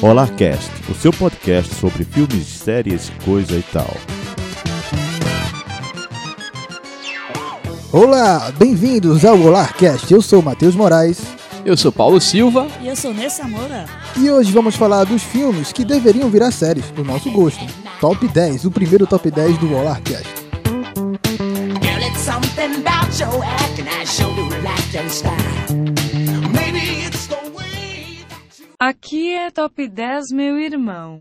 Olarcast, o seu podcast sobre filmes, séries, coisa e tal. Olá, bem-vindos ao Olarcast. Eu sou Matheus Moraes Eu sou Paulo Silva. E eu sou Nessa Moura. e hoje vamos falar dos filmes que deveriam virar séries, do nosso gosto. Top 10, o primeiro top 10 do Olarcast. Girl, Aqui é Top 10, meu irmão.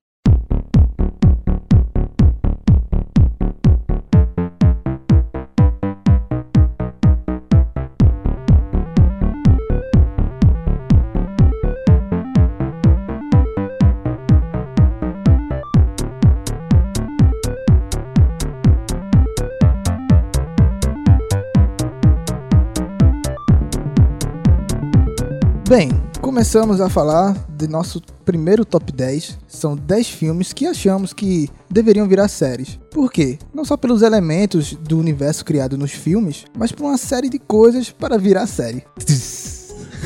Bem, começamos a falar de nosso primeiro top 10. São 10 filmes que achamos que deveriam virar séries. Por quê? Não só pelos elementos do universo criado nos filmes, mas por uma série de coisas para virar série.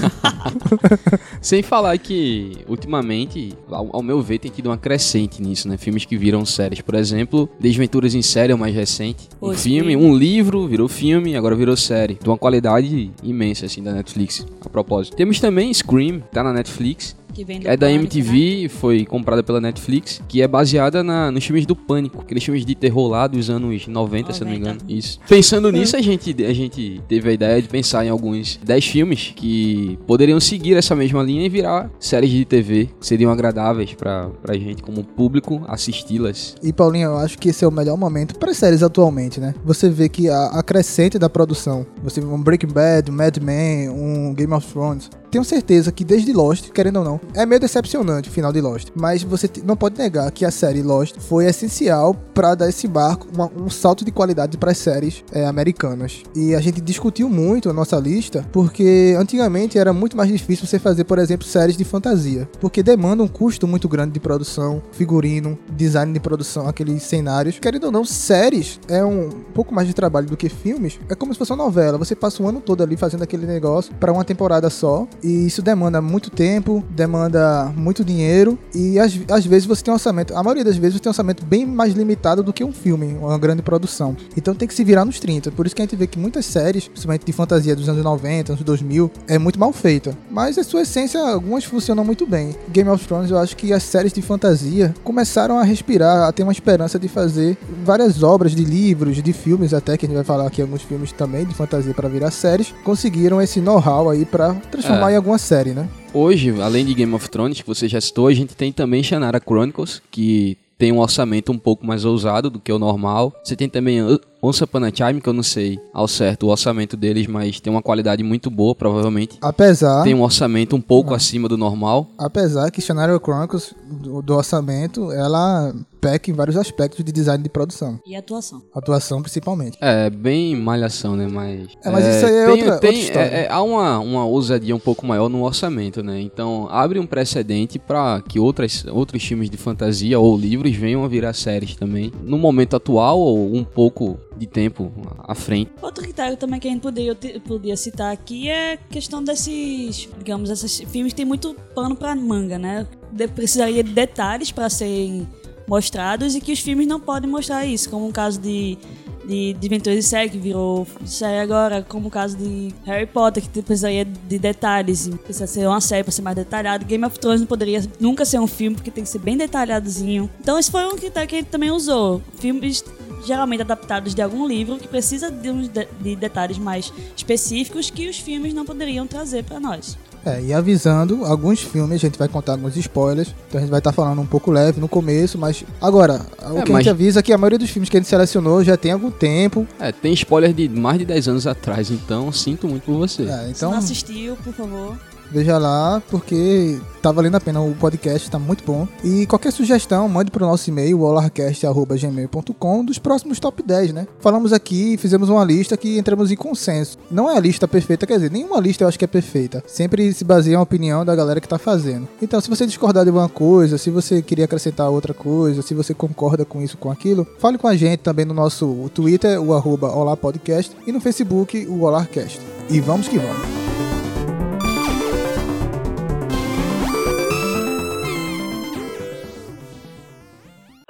Sem falar que, ultimamente, ao, ao meu ver, tem tido uma crescente nisso, né? Filmes que viram séries. Por exemplo, Desventuras em Série é o mais recente. Um filme, um livro, virou filme, agora virou série. De uma qualidade imensa, assim, da Netflix, a propósito. Temos também Scream, tá na Netflix. Que vem do É da Pânico, MTV, foi comprada pela Netflix, que é baseada na, nos filmes do Pânico, aqueles filmes de terror lá dos anos 90, se eu não me 90. engano. Isso. Pensando nisso, a gente, a gente teve a ideia de pensar em alguns 10 filmes que poderiam seguir essa mesma linha e virar séries de TV, que seriam agradáveis pra, pra gente, como público, assisti-las. E Paulinho, eu acho que esse é o melhor momento para séries atualmente, né? Você vê que a, a crescente da produção, você vê um Breaking Bad, um Mad Men, um Game of Thrones, tenho certeza que desde Lost, querendo ou não, é meio decepcionante o final de Lost, mas você não pode negar que a série Lost foi essencial para dar esse barco uma- um salto de qualidade para as séries é, americanas. E a gente discutiu muito a nossa lista, porque antigamente era muito mais difícil você fazer, por exemplo, séries de fantasia, porque demanda um custo muito grande de produção, figurino, design de produção, aqueles cenários. Querendo ou não, séries é um pouco mais de trabalho do que filmes. É como se fosse uma novela, você passa o ano todo ali fazendo aquele negócio para uma temporada só, e isso demanda muito tempo, demanda muito dinheiro, e às, às vezes você tem um orçamento, a maioria das vezes você tem um orçamento bem mais limitado do que um filme, uma grande produção. Então tem que se virar nos 30. Por isso que a gente vê que muitas séries, principalmente de fantasia dos anos 90, anos 2000, é muito mal feita. Mas a sua essência, algumas funcionam muito bem. Game of Thrones, eu acho que as séries de fantasia começaram a respirar, a ter uma esperança de fazer várias obras de livros, de filmes até, que a gente vai falar aqui alguns filmes também de fantasia para virar séries, conseguiram esse know-how aí para transformar É. em alguma série, né? Hoje, além de Game of Thrones, que você já citou, a gente tem também Shannara Chronicles, que tem um orçamento um pouco mais ousado do que o normal. Você tem também Once Upon a Time, que eu não sei ao certo o orçamento deles, mas tem uma qualidade muito boa, provavelmente. Apesar, Tem um orçamento um pouco acima do normal. apesar que Shannara Chronicles, do, do orçamento, ela peca em vários aspectos de design de produção. E atuação. Atuação principalmente. É, bem malhação, né? Mas. É, mas isso aí é outra- outra tem- história. é- é- há uma, uma ousadia um pouco maior no orçamento, né? Então abre um precedente para que outras, outros filmes de fantasia ou livros venham a virar séries também. No momento atual ou um pouco de tempo à frente. Outro critério também que a gente poderia, citar aqui é questão desses, digamos, esses filmes tem muito pano pra manga, né? De- precisaria de detalhes para serem mostrados e que os filmes não podem mostrar isso, como o caso de de, de de Série, que virou série agora, como o caso de Harry Potter, que precisaria de detalhes, e precisa ser uma série para ser mais detalhado. Game of Thrones não poderia nunca ser um filme, porque tem que ser bem detalhadozinho. Então esse foi um critério que a gente também usou. Filmes geralmente adaptados de algum livro que precisa de, uns de, de detalhes mais específicos que os filmes não poderiam trazer para nós. É, e avisando, alguns filmes, a gente vai contar alguns spoilers, então a gente vai estar falando um pouco leve no começo, mas agora, o É, que a mas- gente avisa é que a maioria dos filmes que a gente selecionou já tem algum tempo, É, tem spoiler de mais de 10 anos atrás, então sinto muito por você. é, Se então não assistiu, por favor, veja lá, porque tá valendo a pena, o podcast tá muito bom. E qualquer sugestão, mande pro nosso e-mail, olarcast.gmail.com, dos próximos top 10, né? Falamos aqui, fizemos uma lista que entramos em consenso. Não é a lista perfeita, quer dizer, nenhuma lista eu acho que é perfeita. Sempre se baseia na opinião da galera que tá fazendo. Então, se você discordar de alguma coisa, se você queria acrescentar outra coisa, se você concorda com isso, com aquilo, fale com a gente também no nosso Twitter, o arroba olapodcast, e no Facebook, o Olarcast. E vamos que vamos.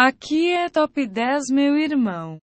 Aqui é Top 10, meu irmão.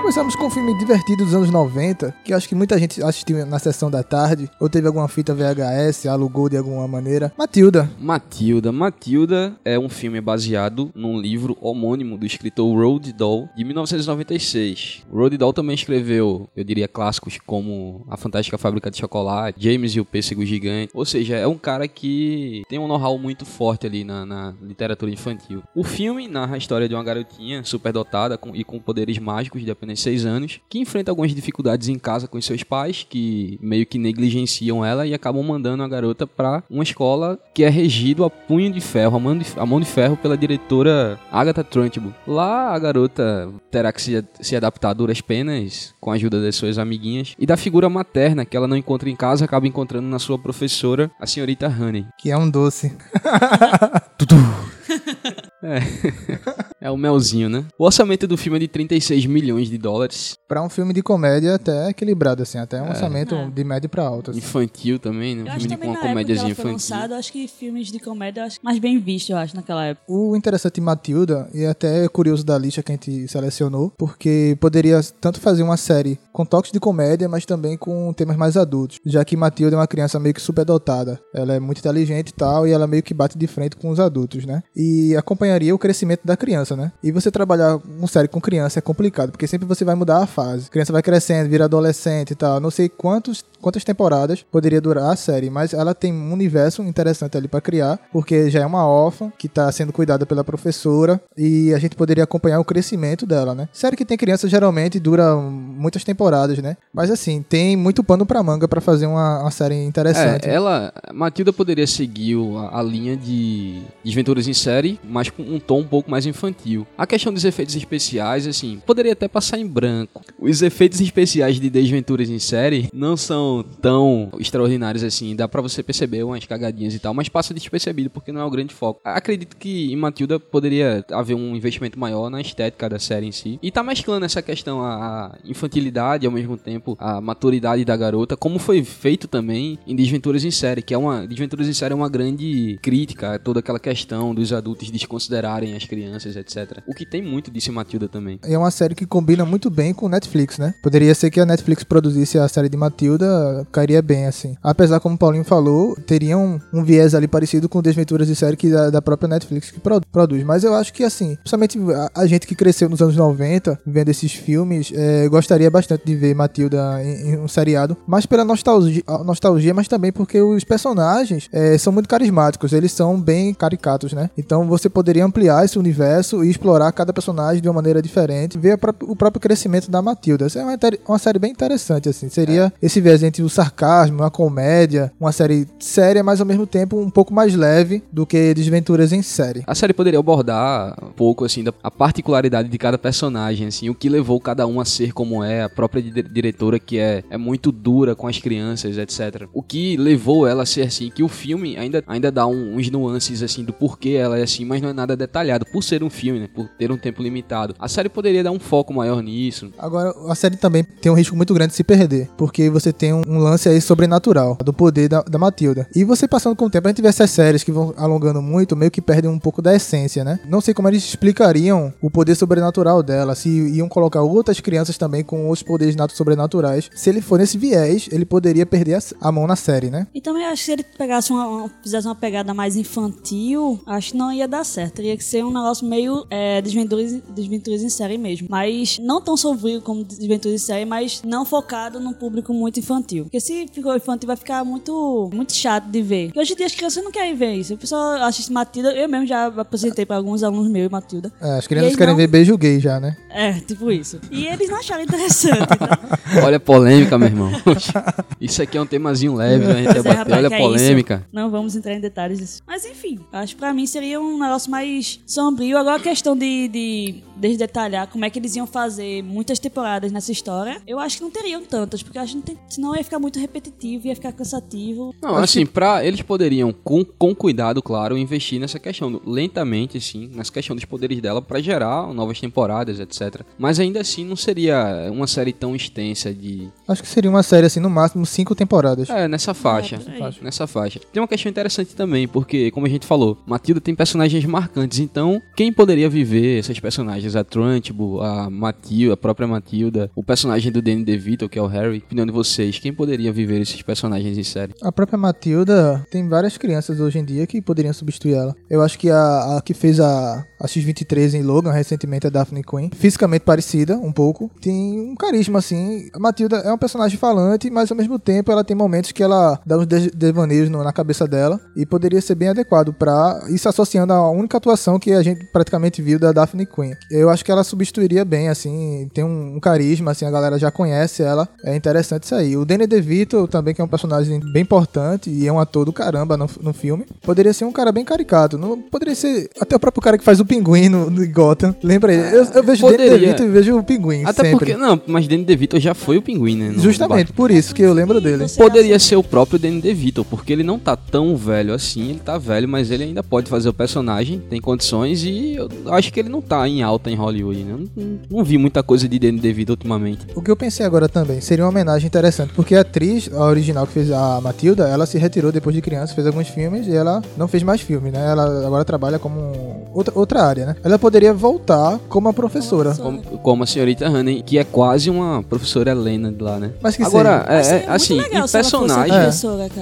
Começamos com um filme divertido dos anos 90, que acho que muita gente assistiu na sessão da tarde, ou teve alguma fita VHS, alugou de alguma maneira. Matilda. Matilda. Matilda é um filme baseado num livro homônimo do escritor Roald Dahl, de 1996. Roald Dahl também escreveu, eu diria, clássicos como A Fantástica Fábrica de Chocolate, James e o Pêssego Gigante. Ou seja, é um cara que tem um know-how muito forte ali na, na literatura infantil. O filme narra a história de uma garotinha superdotada com, e com poderes mágicos de apenas 6 anos, que enfrenta algumas dificuldades em casa com seus pais, que meio que negligenciam ela e acabam mandando a garota para uma escola que é regido a punho de ferro, a mão de, a mão de ferro pela diretora Agatha Trunchbull. Lá a garota terá que se, se adaptar a duras penas com a ajuda das suas amiguinhas e da figura materna que ela não encontra em casa, acaba encontrando na sua professora, a senhorita Honey. Que é um doce. É o melzinho, né? O orçamento do filme é de 36 milhões de dólares. Pra um filme de comédia até equilibrado, assim, até um orçamento É. de médio pra alto. assim. Infantil também, né? Um filme de também uma comédiazinha infantil. lançada, eu acho que filmes de comédia eu acho mais bem visto, eu acho, naquela época. O interessante de Matilda, e até é curioso da lista que a gente selecionou, porque poderia tanto fazer uma série com toques de comédia, mas também com temas mais adultos, já que Matilda é uma criança meio que superdotada. Ela é muito inteligente e tal, e ela meio que bate de frente com os adultos, né? E acompanharia o crescimento da criança, né? E você trabalhar uma série com criança é complicado, porque sempre você vai mudar a fase. A criança vai crescendo, vira adolescente e tal. Não sei quantos, quantas temporadas poderia durar a série, mas ela tem um universo interessante ali pra criar, porque já é uma órfã que tá sendo cuidada pela professora e a gente poderia acompanhar o crescimento dela, né? Série que tem criança geralmente dura muitas temporadas, né? Mas assim, tem muito pano pra manga pra fazer uma, uma série interessante. É, ela, Matilda poderia seguir a, a linha de Desventuras em série, mas com um tom um pouco mais infantil. A questão dos efeitos especiais, assim, poderia até passar em branco. Os efeitos especiais de Desventuras em série não são tão extraordinários assim, dá pra você perceber umas cagadinhas e tal, mas passa despercebido porque não é o grande foco. Acredito que em Matilda poderia haver um investimento maior na estética da série em si. E tá mesclando essa questão, a infantilidade ao mesmo tempo a maturidade da garota, como foi feito também em Desventuras em Série, que é uma. Desventuras em Série é uma grande crítica a toda aquela questão dos adultos desconsiderarem as crianças, etc. O que tem muito disso em Matilda também. É uma série que combina muito bem com Netflix, né? Poderia ser que a Netflix produzisse a série de Matilda, cairia bem, assim. Apesar, como o Paulinho falou, teria um, um viés ali parecido com Desventuras de série que da, da própria Netflix que pro- produz. Mas eu acho que, assim, principalmente a, a gente que cresceu nos anos 90, vendo esses filmes, é, gostaria bastante de ver Matilda em, em um seriado. Mais pela nostalgia, nostalgia mas também porque os personagens é, são muito carismáticos, eles são bem caricatos, né? Então você poderia ampliar esse universo e explorar cada personagem de uma maneira diferente, ver o próprio crescimento da Matilda. Essa é uma, uma série bem interessante, assim. Seria esse viés entre o sarcasmo, a comédia, uma série séria, mas ao mesmo tempo um pouco mais leve do que Desventuras em série. A série poderia abordar um pouco assim da a particularidade de cada personagem, assim, o que levou cada um a ser como é, a própria di- diretora que é, é muito dura com as crianças, etc. O que levou ela a ser assim, que o filme ainda, ainda dá um- uns nuances assim do porquê ela é assim, mas não é nada detalhado, por ser um filme, né, por ter um tempo limitado. A série poderia dar um foco maior nisso. Agora, a série também tem um risco muito grande de se perder, porque você tem um, um lance aí sobrenatural, do poder da, da Matilda. E você passando com o tempo, a gente vê essas séries que vão alongando muito, meio que perdem um pouco da essência, né? Não sei como eles explicariam o poder sobrenatural dela, se iam colocar outras crianças também com outros poderes natos sobrenaturais. Se ele for nesse viés, ele poderia perder a, a mão na série, né? E também acho que se ele pegasse uma, uma- fizesse uma pegada mais infantil, acho que não ia dar certo. Teria que ser um negócio meio é, desventuras, desventuras em série mesmo. Mas não tão sombrio como desventuras em série, mas não focado num público muito infantil. Porque se ficou infantil, vai ficar muito, muito chato de ver. Porque hoje em dia as crianças não querem ver isso. O pessoal assiste Matilda, eu mesmo já apresentei pra alguns alunos meus Matilda. É, as crianças querem não- ver beijo gay já, né? É, tipo isso. E eles não acharam interessante. Então, Olha a polêmica, meu irmão. Isso aqui é um temazinho leve, né? A gente é, rapaz, Olha a que é polêmica. Não vamos entrar em detalhes disso. Mas enfim, acho que pra mim seria um negócio mais sombrio. Agora a questão de, de desdetalhar como é que eles iam fazer muitas temporadas nessa história, eu acho que não teriam tantas, porque eu acho que não tem, senão ia ficar muito repetitivo, ia ficar cansativo. Não, assim, pra, eles poderiam, com, com cuidado, claro, investir nessa questão, lentamente, assim, nessa questão dos poderes dela pra gerar novas temporadas, etc. Mas ainda assim não seria uma série tão extensa de. Acho que seria uma série, assim, no máximo cinco temporadas. É, nessa faixa. É, por aí. nessa faixa. Tem uma questão interessante também, porque, como a gente falou, Matilda tem personagens marcantes, então quem poderia viver esses personagens? A Trunchbull, a Matilda, a própria Matilda, o personagem do Danny DeVito, que é o Harry. Opinião de vocês, quem poderia viver esses personagens em série? A própria Matilda tem várias crianças hoje em dia que poderiam substituir ela. Eu acho que a, a que fez a, a X-23 em Logan recentemente, a Daphne Quinn, fisicamente parecida um pouco, tem um carisma assim. A Matilda é um personagem falante, mas ao mesmo tempo ela tem momentos que ela dá uns de- devaneios no- na cabeça dela e poderia ser bem adequado pra ir se associando à única atuação que a gente praticamente viu da Daphne Quinn. Eu acho que ela substituiria bem, assim, tem um, um carisma, assim, a galera já conhece ela. É interessante isso aí. O Danny DeVito também, que é um personagem bem importante e é um ator do caramba no, no filme, poderia ser um cara bem caricato. Não, poderia ser até o próprio cara que faz o pinguim no, no Gotham. Lembra ele? Eu, eu vejo o Danny. DeVito e vejo o pinguim Até sempre. porque, não, mas Danny DeVito já foi o pinguim, né? Justamente, por isso que eu lembro dele. Poderia ser o próprio Danny DeVito, porque ele não tá tão velho assim, ele tá velho, mas ele ainda pode fazer o personagem, tem condições e eu acho que ele não tá em alta em Hollywood, né? Não, não vi muita coisa de Danny DeVito ultimamente. O que eu pensei agora também seria uma homenagem interessante, porque a atriz, a original que fez a Matilda, ela se retirou depois de criança, fez alguns filmes e ela não fez mais filme, né? Ela agora trabalha como outra, outra área, né? Ela poderia voltar como a professora. Como, como a senhorita Honey, que é quase uma professora Helena de lá, né? Mas que Agora, seja. é, Mas é, assim, legal em personagem.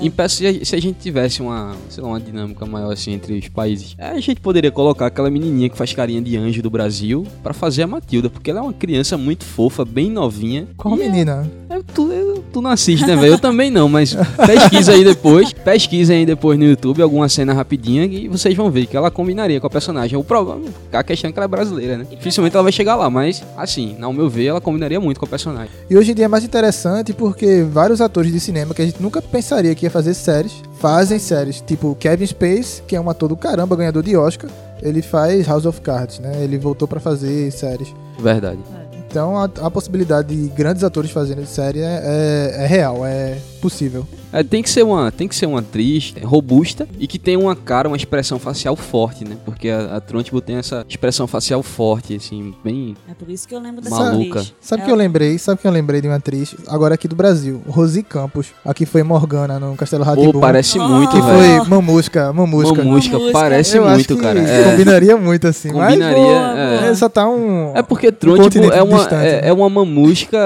Em pe- se a- gente tivesse uma, sei lá, uma dinâmica maior assim entre os países, é, a gente poderia colocar aquela menininha que faz carinha de anjo do Brasil pra fazer a Matilda, porque ela é uma criança muito fofa, bem novinha. Qual E é- menina? é, tu, é- tu não assiste, né, velho? Eu também não, mas pesquisa aí depois. Pesquisa aí depois no YouTube alguma cena rapidinha e vocês vão ver que ela combinaria com a personagem. O problema, a questão é que ela é brasileira, né? Dificilmente ela vai chegar lá, mas assim, ao meu ver, ela combinaria muito com a personagem. E hoje em dia é mais interessante porque vários atores de cinema que a gente nunca pensaria que ia fazer séries, fazem séries. Tipo Kevin Space, que é um ator do caramba, ganhador de Oscar, ele faz House of Cards, né? Ele voltou pra fazer séries. Verdade. Então a, a possibilidade de grandes atores fazendo série é, é- é real, é possível. É, tem que ser uma, tem que ser uma atriz robusta e que tenha uma cara, uma expressão facial forte, né? Porque a, a Trunchbull tem essa expressão facial forte, assim, bem É por isso que eu lembro dessa Maluca. atriz. Sabe que Ela- eu lembrei? Sabe que eu lembrei de uma atriz agora aqui do Brasil, Rosi Campos. Aqui foi Morgana no Castelo Pô, parece Ah. muito, que velho. foi Mamusca, Mamusca. Mamusca, Mamusca. parece eu acho muito, que cara. É, combinaria muito assim, combinaria. Boa, é. mas é, só tá um É porque Trunchbull continente é uma, distante, é, né? é uma mamusca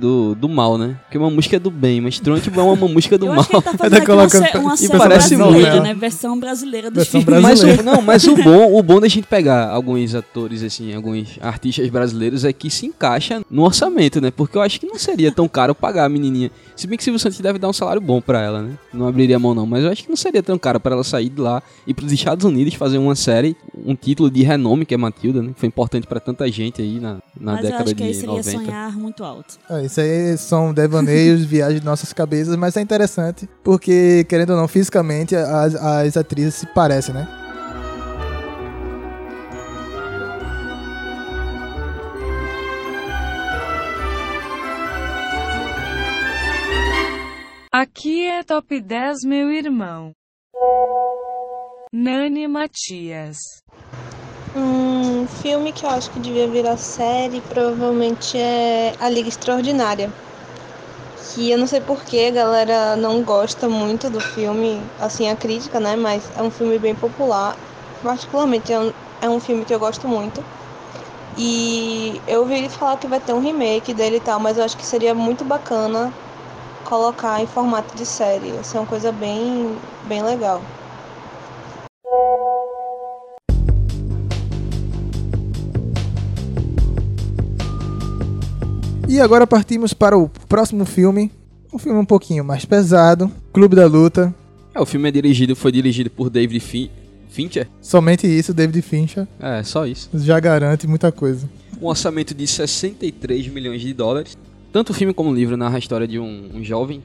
do, do mal, né? Porque mamusca é do bem, mas Trunchbull é uma mamusca do Eu mal. acho que ele tá Tá fazendo aqui uma, colocando uma série brasileira, muito. né? Versão brasileira dos Versão filmes. Mas brasileira. o, não, mas o bom, o bom da gente pegar alguns atores, assim, alguns artistas brasileiros é que se encaixa no orçamento, né? Porque eu acho que não seria tão caro pagar a menininha. Se bem que Silvio Santos deve dar um salário bom pra ela, né? Não abriria a mão não, mas eu acho que não seria tão caro pra ela sair de lá e pros Estados Unidos fazer uma série, um título de renome que é Matilda, né? Que foi importante pra tanta gente aí na, na Mas eu década acho que aí seria 90. sonhar muito alto. É, isso aí são devaneios, viagens de nossas cabeças, mas é interessante porque, querendo ou não, fisicamente as, as atrizes se parecem, né? Aqui é Top 10 meu irmão. Nani Matias. Um filme que eu acho que devia virar série provavelmente é A Liga Extraordinária. Que eu não sei porquê a galera não gosta muito do filme, assim, a crítica, né? Mas é um filme bem popular. Particularmente é um, é um filme que eu gosto muito. E eu ouvi falar que vai ter um remake dele e tal, mas eu acho que seria muito bacana colocar em formato de série. Ia ser uma coisa bem, bem legal. E agora partimos para o próximo filme, um filme um pouquinho mais pesado, Clube da Luta. É, o filme é dirigido, foi dirigido por David Fin Fincher. Somente isso, David Fincher É, só isso. já garante muita coisa. um orçamento de 63 milhões de dólares. Tanto o filme como o livro narra a história de um, um jovem.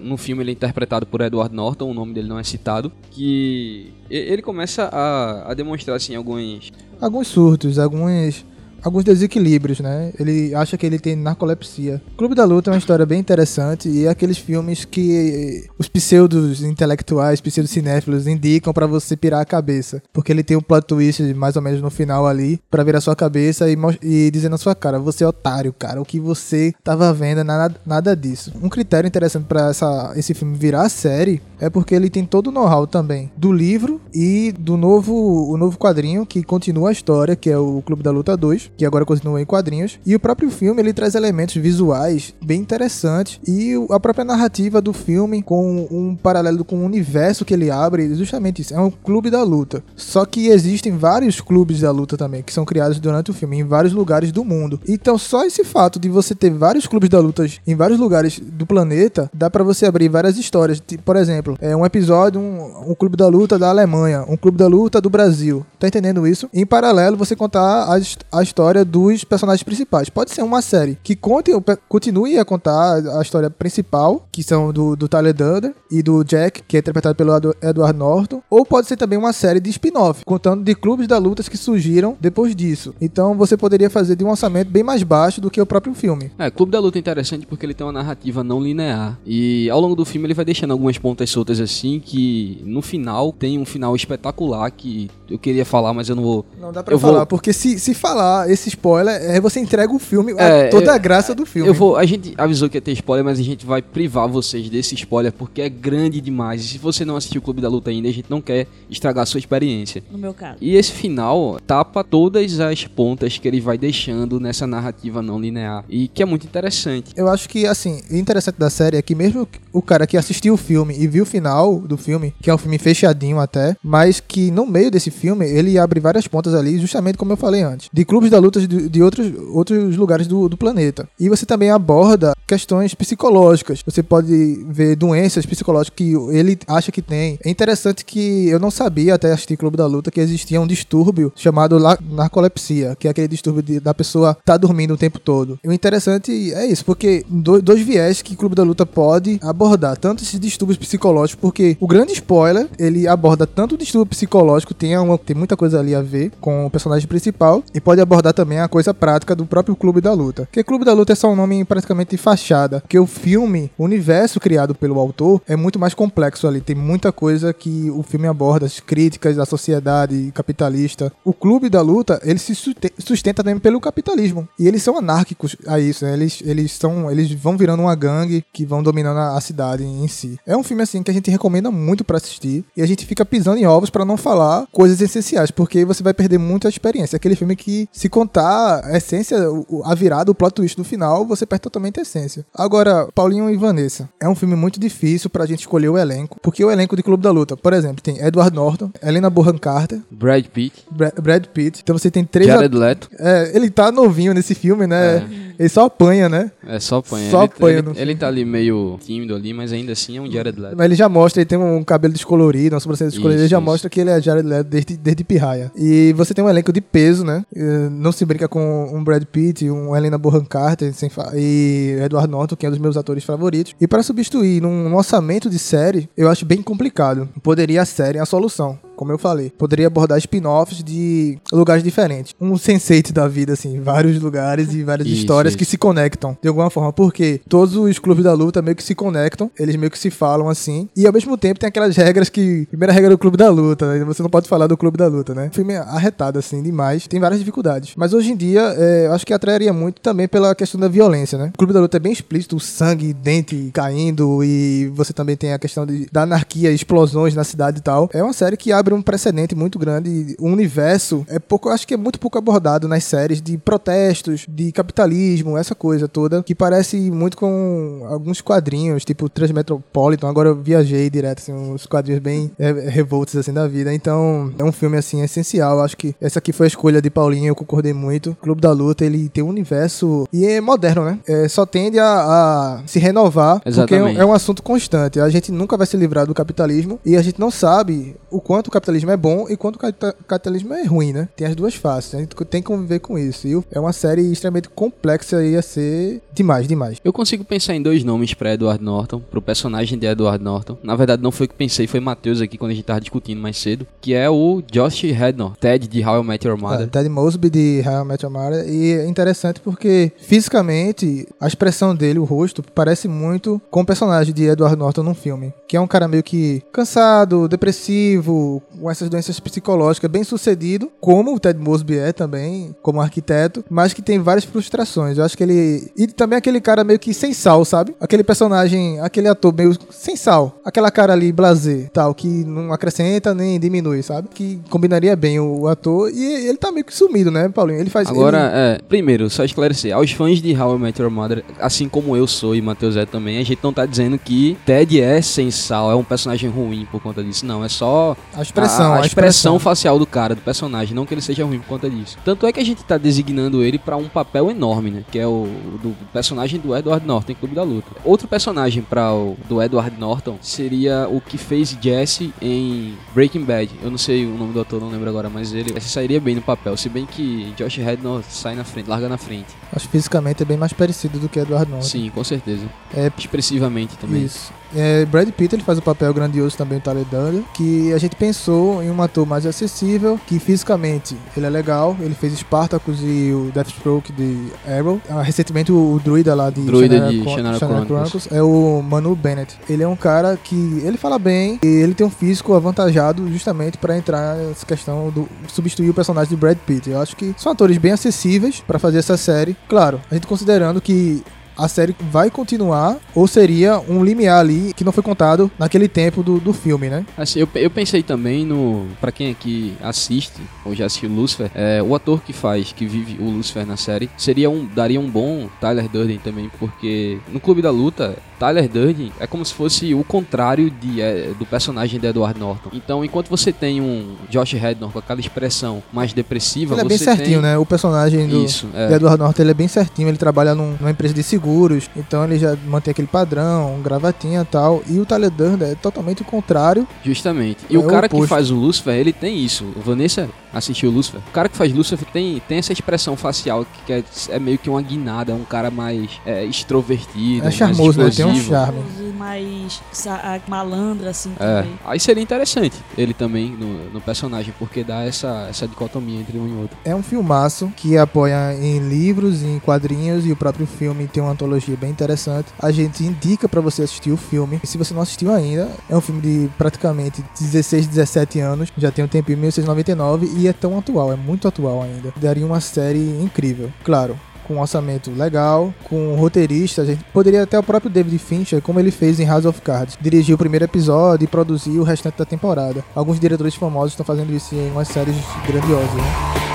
No filme ele é interpretado por Edward Norton, o nome dele não é citado. Que ele começa a, a demonstrar assim alguns. Alguns surtos, alguns alguns desequilíbrios, né? Ele acha que ele tem narcolepsia. Clube da Luta é uma história bem interessante e é aqueles filmes que os pseudos intelectuais, pseudo cinéfilos indicam pra você pirar a cabeça, porque ele tem um plot twist mais ou menos no final ali pra virar sua cabeça e, e dizer na sua cara, você é otário, cara, o que você tava vendo é nada, nada disso. Um critério interessante essa, esse filme virar série é porque ele tem todo o know-how também do livro e do novo, o novo quadrinho que continua a história, que é o Clube da Luta 2, que agora continua em quadrinhos. E o próprio filme ele traz elementos visuais bem interessantes e a própria narrativa do filme com um paralelo com o universo que ele abre, justamente isso, é um clube da luta. Só que existem vários clubes da luta também que são criados durante o filme em vários lugares do mundo. Então só esse fato de você ter vários clubes da luta em vários lugares do planeta, dá pra você abrir várias histórias. Por exemplo, é um episódio, um, um clube da luta da Alemanha, um clube da luta do Brasil. Tá entendendo isso? Em paralelo, você contar a, a história dos personagens principais. Pode ser uma série que conte, continue a contar a história principal, que são do, do Tyler Durden e do Jack, que é interpretado pelo Edward Norton. Ou pode ser também uma série de spin-off, contando de clubes da lutas que surgiram depois disso. Então você poderia fazer de um orçamento bem mais baixo do que o próprio filme. É, Clube da Luta é interessante porque ele tem uma narrativa não linear. E ao longo do filme ele vai deixando algumas pontas soltas assim que no final tem um final espetacular que eu queria falar, mas eu não vou. Não dá pra Eu falar, vou- porque se, se falar esse spoiler, é você entrega o filme, É, a- toda eu- a graça do filme. Eu vou, a gente avisou que ia ter spoiler, mas a gente vai privar vocês desse spoiler porque é grande demais. E se você não assistiu o Clube da Luta ainda, a gente não quer estragar a sua experiência. No meu caso. E esse final tapa todas as pontas que ele vai deixando nessa narrativa não linear e que é muito interessante. Eu acho que, assim, o interessante da série é que mesmo o cara que assistiu o filme e viu o final do filme, que é um filme fechadinho até, mas que no meio desse filme ele abre várias pontas ali, justamente como eu falei antes, de clubes da luta de, de outros, outros lugares do, do planeta. E você também aborda questões psicológicas. Você pode ver doenças psicológicas que ele acha que tem. É interessante que eu não sabia até assistir Clube da Luta que existia um distúrbio chamado narcolepsia, que é aquele distúrbio de- da pessoa tá dormindo o tempo todo. E o interessante é isso, porque do- dois viés que Clube da Luta pode abordar, tanto esses distúrbios psicológicos, porque o grande spoiler, ele aborda tanto o distúrbio psicológico, tem, uma, tem muita coisa ali a ver com o personagem principal, e pode abordar também a coisa prática do próprio Clube da Luta. Porque Clube da Luta é só um nome praticamente de fachada, porque o filme, o universo criado pelo autor, é muito mais complexo ali, tem muita coisa que o filme aborda, as críticas da sociedade capitalista. O Clube da Luta, ele se sustenta, também pelo capitalismo, e eles são anárquicos a isso, né? Eles, eles são, eles vão virando uma gangue que vão dominando a, cidade em si. É um filme assim que a gente recomenda muito pra assistir, e a gente fica pisando em ovos pra não falar coisas essenciais, porque você vai perder muito a experiência. Aquele filme que, se contar a essência, a virada, o plot twist do final, você perde totalmente a essência. Agora, Paulinho e Vanessa, é um filme muito difícil pra gente escolher o elenco, porque o elenco de Clube da Luta, por exemplo, tem Edward Norton, Helena Bonham Carter, Brad Pitt, Bra- Brad Pitt, então você tem três... Jared Leto, É, ele tá novinho nesse filme, né? Ele só apanha, né? é só apanha. Só ele, apanha ele, ele tá ali meio tímido ali, mas ainda assim é um Jared Leto. Mas ele já mostra, ele tem um cabelo descolorido, uma sobrancelha descolorida, ele já isso. mostra que ele é Jared Leto desde, desde Pirraia. E você tem um elenco de peso, né? Eh, Não se brinca com um Brad Pitt, um Helena Bonham Carter e Edward Norton, que é um dos meus atores favoritos. E para substituir num, num orçamento de série, eu acho bem complicado. Poderia a série a solução. Como eu falei, poderia abordar spin-offs de lugares diferentes. Um Sense8 da vida, assim, vários lugares e várias Isso, histórias isso. que se conectam de alguma forma. Porque todos os clubes da luta meio que se conectam, eles meio que se falam assim. E ao mesmo tempo tem aquelas regras que. Primeira regra do clube da luta, né? Você não pode falar do clube da luta, né? O filme é arretado, assim, demais. Tem várias dificuldades. Mas hoje em dia, é, eu acho que atrairia muito também pela questão da violência, né? O clube da luta é bem explícito, o sangue, dente caindo. E você também tem a questão de, da anarquia, explosões na cidade e tal. É uma série que abre um precedente muito grande. O universo é pouco, acho que é muito pouco abordado nas séries de protestos, de capitalismo, essa coisa toda, que parece muito com alguns quadrinhos, tipo Transmetropolitan. Agora eu viajei direto, assim, uns quadrinhos bem é, revoltos assim da vida. Então, é um filme assim essencial. Acho que essa aqui foi a escolha de Paulinho, eu concordei muito. Clube da Luta, ele tem um universo e é moderno, né? É, só tende a, a se renovar, porque é um, Exatamente. é um assunto constante. A gente nunca vai se livrar do capitalismo e a gente não sabe o quanto o capitalismo é bom e quando o capita- capitalismo é ruim, né? Tem as duas faces. A gente tem que conviver com isso. E é uma série extremamente complexa e ia ser demais, demais. Eu consigo pensar em dois nomes pra Edward Norton, pro personagem de Edward Norton. Na verdade, não foi o que pensei, foi Matheus aqui quando a gente tava discutindo mais cedo, que é o Josh Rednor, Ted de How I Met Your É, Mother. Ted Mosby de How I Met Your Mother. E é interessante porque fisicamente a expressão dele, o rosto, parece muito com o personagem de Edward Norton num filme. Que é um cara meio que cansado, depressivo, com essas doenças psicológicas, bem sucedido, como o Ted Mosby é também, como arquiteto, mas que tem várias frustrações. Eu acho que ele. E também aquele cara meio que sem sal, sabe? Aquele personagem, aquele ator meio sem sal. Aquela cara ali, blazer, tal, que não acrescenta nem diminui, sabe? Que combinaria bem o ator. E ele tá meio que sumido, né, Paulinho? Ele faz. Agora, é, primeiro, só esclarecer, aos fãs de How I Met Your Mother, assim como eu sou e Matheus é também, a gente não tá dizendo que Ted é sem sal, é um personagem ruim por conta disso, não, é só expressão, a, a, a expressão facial do cara, do personagem, não que ele seja ruim por conta disso. Tanto é que a gente tá designando ele pra um papel enorme, né, que é o do personagem do Edward Norton em Clube da Luta. Outro personagem para o do Edward Norton seria o que fez Jesse em Breaking Bad. Eu não sei o nome do ator, não lembro agora, mas ele sairia bem no papel, se bem que Josh Rednor sai na frente, larga na frente. Acho que fisicamente é bem mais parecido do que Edward Norton. Sim, com certeza. É Expressivamente também. Isso. É, Brad Pitt ele faz o papel grandioso também, o Durden, que a gente pensou em um ator mais acessível, que fisicamente ele é legal, ele fez Spartacus e o Deathstroke de Arrow. Ah, recentemente o, druida lá de Druida Shannara de Chron- Shannara Shannara Chronicles. é o Manu Bennett. Ele é um cara que ele fala bem e ele tem um físico avantajado justamente para entrar nessa questão do substituir o personagem de Brad Pitt. Eu acho que são atores bem acessíveis para fazer essa série. Claro, a gente considerando que a série vai continuar ou seria um limiar ali que não foi contado naquele tempo do, do filme, né? Assim, eu, eu pensei também no. Pra quem aqui assiste, ou já assistiu Lucifer, é, o ator que faz, que vive o Lucifer na série, seria um. daria um bom Tyler Durden também, porque no Clube da Luta, Tyler Durden é como se fosse o contrário de, é, do personagem de Edward Norton. Então, enquanto você tem um Josh Rednor com aquela expressão mais depressiva, Ele é bem certinho, tem... né? O personagem do, Isso, de é. Edward Norton ele é bem certinho, ele trabalha num- numa empresa de seguros, então ele já mantém aquele padrão, gravatinha e tal. E o Tyler Durden é totalmente o contrário. Justamente. E É o o cara que faz o Lucifer, ele tem isso. O Vanessa assistiu o Lucifer. O cara que faz Lucifer tem, tem essa expressão facial que é, é meio que uma guinada, é um cara mais é, extrovertido. É charmoso, né? Tem um explosivo. charme. E mais sa- a- malandro, assim, É. também. Aí seria interessante ele também no, no personagem, porque dá essa, essa dicotomia entre um e outro. É um filmaço que apoia em livros, em quadrinhos e o próprio filme tem uma antologia bem interessante. A gente indica pra você assistir o filme. E se você não assistiu ainda, é um filme de praticamente 16, 17 anos. Já tem um tempinho, 1999 e é tão atual, é muito atual ainda. Daria uma série incrível. Claro, com um orçamento legal, com um roteirista, a gente poderia até o próprio David Fincher, como ele fez em House of Cards, dirigir o primeiro episódio e produzir o restante da temporada. Alguns diretores famosos estão fazendo isso em umas séries grandiosas, né?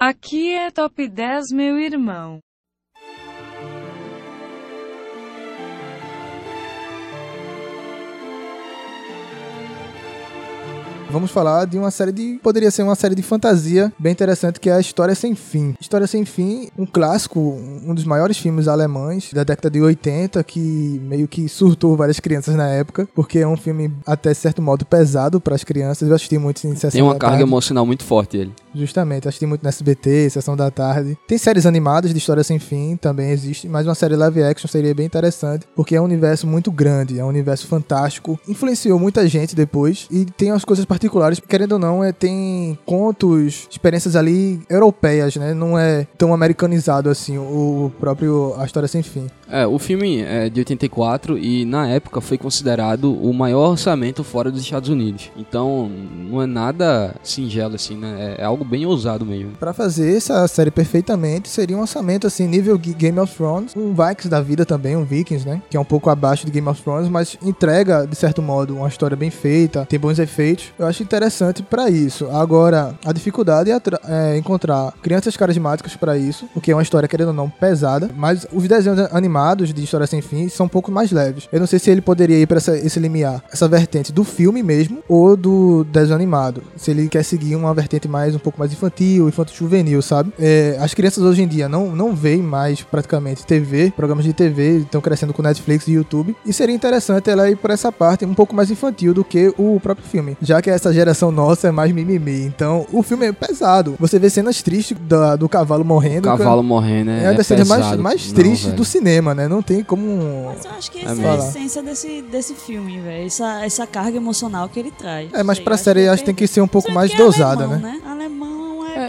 Aqui é Top 10, meu irmão. Vamos falar de uma série de. Poderia ser uma série de fantasia bem interessante, que é a História Sem Fim. História Sem Fim, um clássico, um dos maiores filmes alemães da década de 80, que meio que surtou várias crianças na época, porque é um filme, até certo modo, pesado para as crianças. Eu assisti muito em Tem uma carga emocional muito forte ele. Justamente, assisti muito no SBT, Sessão da Tarde. Tem séries animadas de História Sem Fim, também existe, mas uma série live action seria bem interessante, porque é um universo muito grande, é um universo fantástico, influenciou muita gente depois, e tem umas coisas particulares, querendo ou não, é, tem contos, experiências ali europeias, né? Não é tão americanizado assim o próprio A História Sem Fim. É, o filme é de 84 e na época foi considerado o maior orçamento fora dos Estados Unidos. Então não é nada singelo assim, né? É, é algo bem ousado mesmo. Pra fazer essa série perfeitamente, seria um orçamento assim, nível Game of Thrones, um Vikings da vida também, um Vikings, né? Que é um pouco abaixo de Game of Thrones, mas entrega, de certo modo, uma história bem feita, tem bons efeitos. Eu acho interessante pra isso. Agora, a dificuldade é, é encontrar crianças carismáticas pra isso, porque é uma história, querendo ou não, pesada, mas os desenhos animados de História Sem Fim são um pouco mais leves. Eu não sei se ele poderia ir pra essa, esse limiar, essa vertente do filme mesmo ou do desenho animado. Se ele quer seguir uma vertente mais um pouco mais infantil, infanto juvenil, sabe? É, as crianças hoje em dia não, não veem mais praticamente TV, programas de TV, estão crescendo com Netflix e YouTube. E seria interessante ela ir por essa parte um pouco mais infantil do que o próprio filme. Já que essa geração nossa é mais mimimi. Então, o filme é pesado. Você vê cenas tristes da- do cavalo morrendo. O cavalo morrendo É é, uma das cenas mais, mais tristes do cinema, né? Não tem como. Mas eu acho que É essa é, mesmo. a essência desse, desse filme, velho. Essa, essa carga emocional que ele traz. É, mas pra série é acho que tem que ser um pouco mais que é dosada, alemão, né? Alemão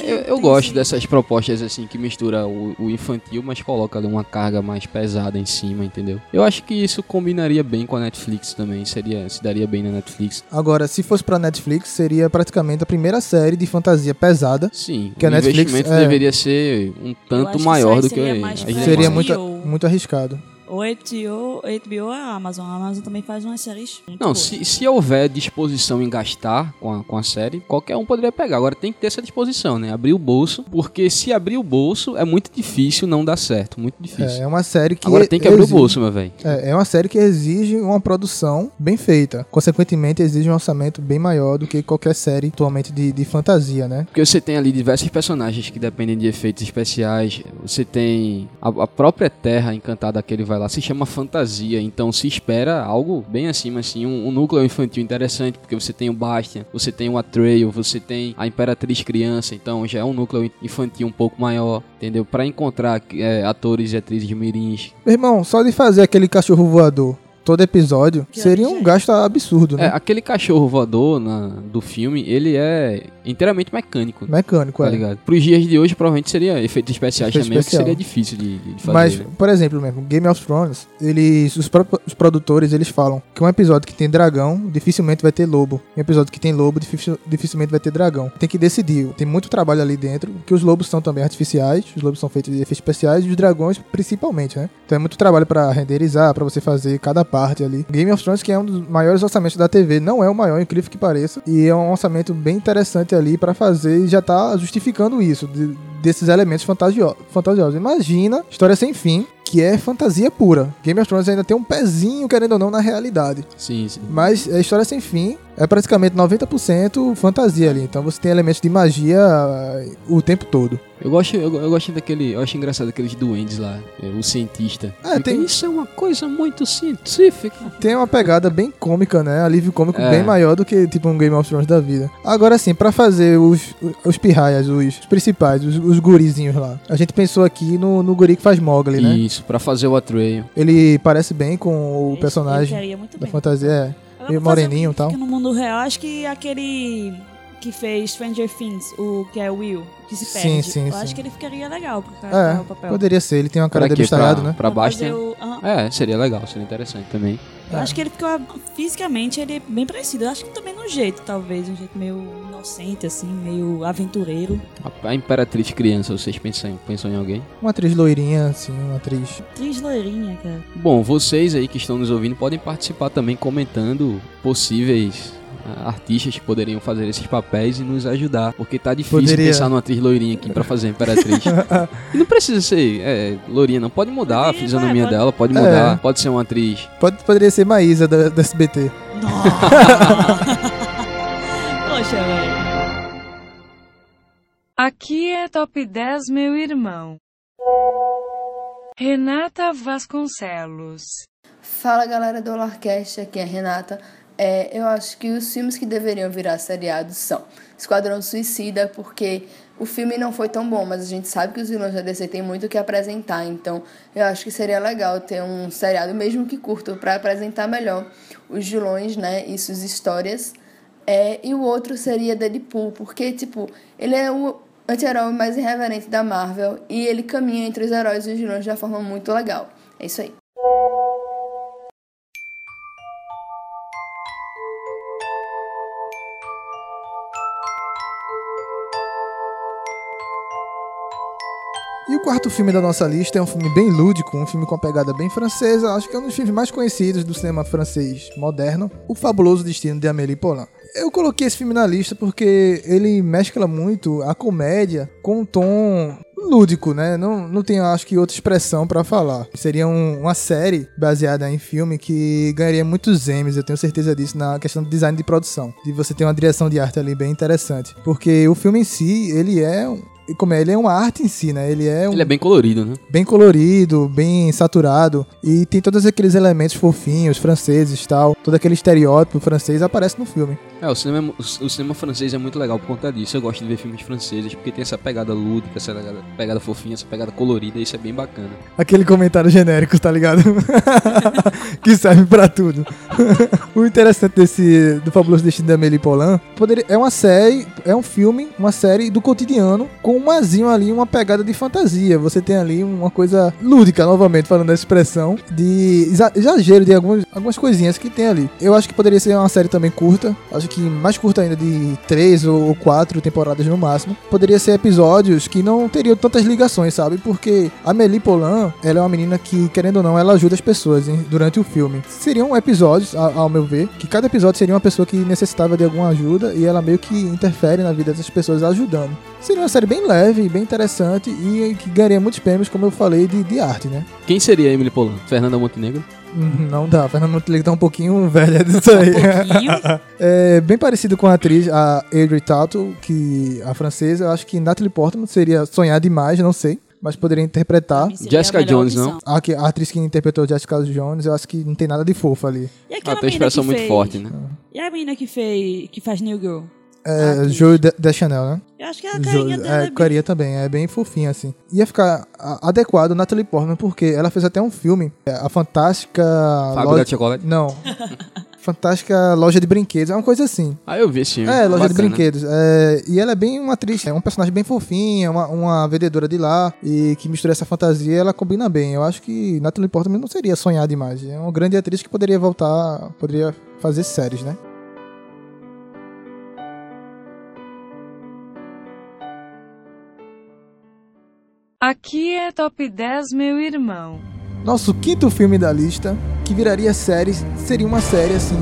é. Eu, eu tem gosto dessas propostas assim que mistura o, o infantil, mas coloca uma carga mais pesada em cima, entendeu? Eu acho que isso combinaria bem com a Netflix também, seria se daria bem na Netflix. Agora, se fosse pra Netflix, seria praticamente a primeira série de fantasia pesada. Sim, Que a o Netflix, investimento é- deveria ser um tanto maior do que seria mais as pra- demais. Seria muito, muito arriscado. O HBO, HBO é a Amazon. A Amazon também faz umas séries muito Não, boas. se, se houver disposição em gastar com a, com a série, qualquer um poderia pegar. Agora tem que ter essa disposição, né? Abrir o bolso, porque se abrir o bolso é muito difícil não dar certo. Muito difícil. É, é uma série que. Agora tem que abrir o bolso, meu velho. É, é uma série que exige uma produção bem feita. Consequentemente, exige um orçamento bem maior do que qualquer série atualmente de, de fantasia, né? Porque você tem ali diversos personagens que dependem de efeitos especiais. Você tem a, a própria Terra encantada que ele vai lá, se chama fantasia. Então se espera algo bem acima, assim, um, um núcleo infantil interessante. Porque você tem o Bastian, você tem o Atreio, você tem a Imperatriz Criança. Então já é um núcleo infantil um pouco maior, entendeu? Pra encontrar é, atores e atrizes de mirins. Irmão, só de fazer aquele cachorro voador todo episódio Que seria um gasto absurdo, É, né? aquele cachorro voador na- do filme, ele é inteiramente mecânico. Mecânico, Tá é. ligado? Pros dias de hoje, provavelmente seria efeitos especiais Efeito também, o que especial. seria difícil de, de fazer. Mas, né? por exemplo, mesmo, Game of Thrones, eles, os, pró- os produtores, eles falam que um episódio que tem dragão, dificilmente vai ter lobo. Um episódio que tem lobo, dificil- dificilmente vai ter dragão. Tem que decidir. Tem muito trabalho ali dentro, que os lobos são também artificiais, os lobos são feitos de efeitos especiais e os dragões principalmente, né? Então é muito trabalho pra renderizar, pra você fazer cada parte ali. Game of Thrones, que é um dos maiores orçamentos da TV, não é o maior, incrível que pareça, e é um orçamento bem interessante ali pra fazer e já tá justificando isso, de- desses elementos fantasio fantasiosos. Imagina História Sem Fim, que é fantasia pura. Game of Thrones ainda tem um pezinho, querendo ou não, na realidade. Sim, sim. Mas a História Sem Fim é praticamente 90% fantasia ali. Então você tem elementos de magia ah, o tempo todo. Eu gosto, eu, eu gosto daquele. Eu acho engraçado aqueles duendes lá, é, o cientista. Fica, tem- Isso é uma coisa muito científica. Tem uma pegada bem cômica, né? Alívio cômico É. bem maior do que tipo um Game of Thrones da vida. Agora sim, pra fazer os, os pirraias, os, os principais, os, os gurizinhos lá. A gente pensou aqui no, no guri que faz Mowgli, né? Isso, pra fazer o Atreio. Ele parece bem com o Esse- personagem da bem. fantasia. É. Meio moreninho e tal. No mundo real, acho que aquele que fez Stranger Things, o que é o Will, que se Sim, perde. sim, eu sim. acho que ele ficaria legal pro cara É, o papel. poderia ser. Ele tem uma cara Pra de quê? Pra, abestalhado, né? pra Pra fazer Bastian. o- aham. É, seria legal, seria interessante também. Eu acho que ele ficou fisicamente ele é bem parecido. Eu acho que também jeito, talvez, um jeito meio inocente assim, meio aventureiro. A, a Imperatriz Criança, vocês pensam, pensam em alguém? Uma atriz loirinha, assim, uma atriz. Atriz loirinha, cara. Bom, vocês aí que estão nos ouvindo podem participar também comentando possíveis ah, artistas que poderiam fazer esses papéis e nos ajudar, porque tá difícil Poderia. pensar numa atriz loirinha aqui pra fazer a Imperatriz. e não precisa ser é, loirinha, não. Pode mudar a fisionomia vai, dela, pode É. mudar. Pode ser uma atriz. Pode, poderia ser Maísa da, da SBT. Poxa, velho. Aqui é Top 10, meu irmão. Renata Vasconcelos. Fala galera do Olarcast, aqui é a Renata. É, eu acho que os filmes que deveriam virar seriados são Esquadrão Suicida, porque o filme não foi tão bom, mas a gente sabe que os vilões da DC têm muito o que apresentar, então eu acho que seria legal ter um seriado, mesmo que curto, para apresentar melhor os vilões, né, e suas histórias. É, e o outro seria Deadpool, porque, tipo, ele é o anti-herói mais irreverente da Marvel e ele caminha entre os heróis e os vilões de uma forma muito legal. É isso aí. E o quarto filme da nossa lista é um filme bem lúdico, um filme com uma pegada bem francesa, acho que é um dos filmes mais conhecidos do cinema francês moderno, O Fabuloso Destino de Amélie Poulain. Eu coloquei esse filme na lista porque ele mescla muito a comédia com um tom lúdico, né? Não, não tem, acho que, outra expressão pra falar. Seria um- uma série baseada em filme que ganharia muitos Emmys, eu tenho certeza disso, na questão do design de produção. De você ter uma direção de arte ali bem interessante. Porque o filme em si, ele é... Como é? Ele é uma arte em si, né? Ele é um Ele é bem colorido, né? bem colorido, bem saturado e tem todos aqueles elementos fofinhos, franceses e tal. Todo aquele estereótipo francês aparece no filme. É, o cinema, o, cinema francês é muito legal por conta disso. Eu gosto de ver filmes franceses porque tem essa pegada lúdica, essa pegada, pegada fofinha, essa pegada colorida, isso é bem bacana. Aquele comentário genérico, tá ligado? que serve pra tudo. o interessante desse do Fabuloso Destino da Amélie Poulain poderia, é uma série, é um filme, uma série do cotidiano com um azinho ali, uma pegada de fantasia. Você tem ali uma coisa lúdica, novamente falando essa expressão, de exa- exagero de algumas, algumas coisinhas que tem ali. Eu acho que poderia ser uma série também curta, acho que mais curta ainda de três ou quatro temporadas no máximo. Poderia ser episódios que não teriam tantas ligações, sabe? Porque a Amélie Poulain, ela é uma menina que, querendo ou não, ela ajuda as pessoas hein, durante o filme. Seriam episódios, ao meu ver, que cada episódio seria uma pessoa que necessitava de alguma ajuda e ela meio que interfere na vida dessas pessoas ajudando. Seria uma série bem leve, bem interessante e que ganharia muitos prêmios, como eu falei, de, de arte, né? Quem seria a Emily Polan? Fernanda Montenegro? Não dá, Fernando Montenegro tá um pouquinho velha disso aí. pouquinho. é bem parecido com a atriz, a Audrey Tautou, que a francesa, eu acho que Natalie Portman seria sonhar demais, não sei, mas poderia interpretar. Jessica a Jones, não? opção. A, que- a atriz que interpretou Jessica Jones, eu acho que não tem nada de fofa ali. E Ah, aquela tem uma menina expressão que muito fez... forte, né? E a menina que fez... que faz New Girl? É, atriz. Joe de, de Chanel, né? Eu acho que a carinha Jo- dela é, é, bem... carinha também, é bem fofinha, assim. Ia ficar a- adequado Natalie Portman, porque ela fez até um filme, é, a Fantástica... Fábrica Loja- de chocolate? Não. Fantástica Loja de Brinquedos, é uma coisa assim. Ah, eu vi esse filme. É, loja de Bacana. brinquedos. É, e ela é bem uma atriz, é um personagem bem fofinha, uma, uma vendedora de lá, e que mistura essa fantasia, ela combina bem. Eu acho que Natalie Portman não seria sonhar demais. É uma grande atriz que poderia voltar, poderia fazer séries, né? Aqui é Top 10, meu irmão. Nosso quinto filme da lista, que viraria série, seria uma série assim,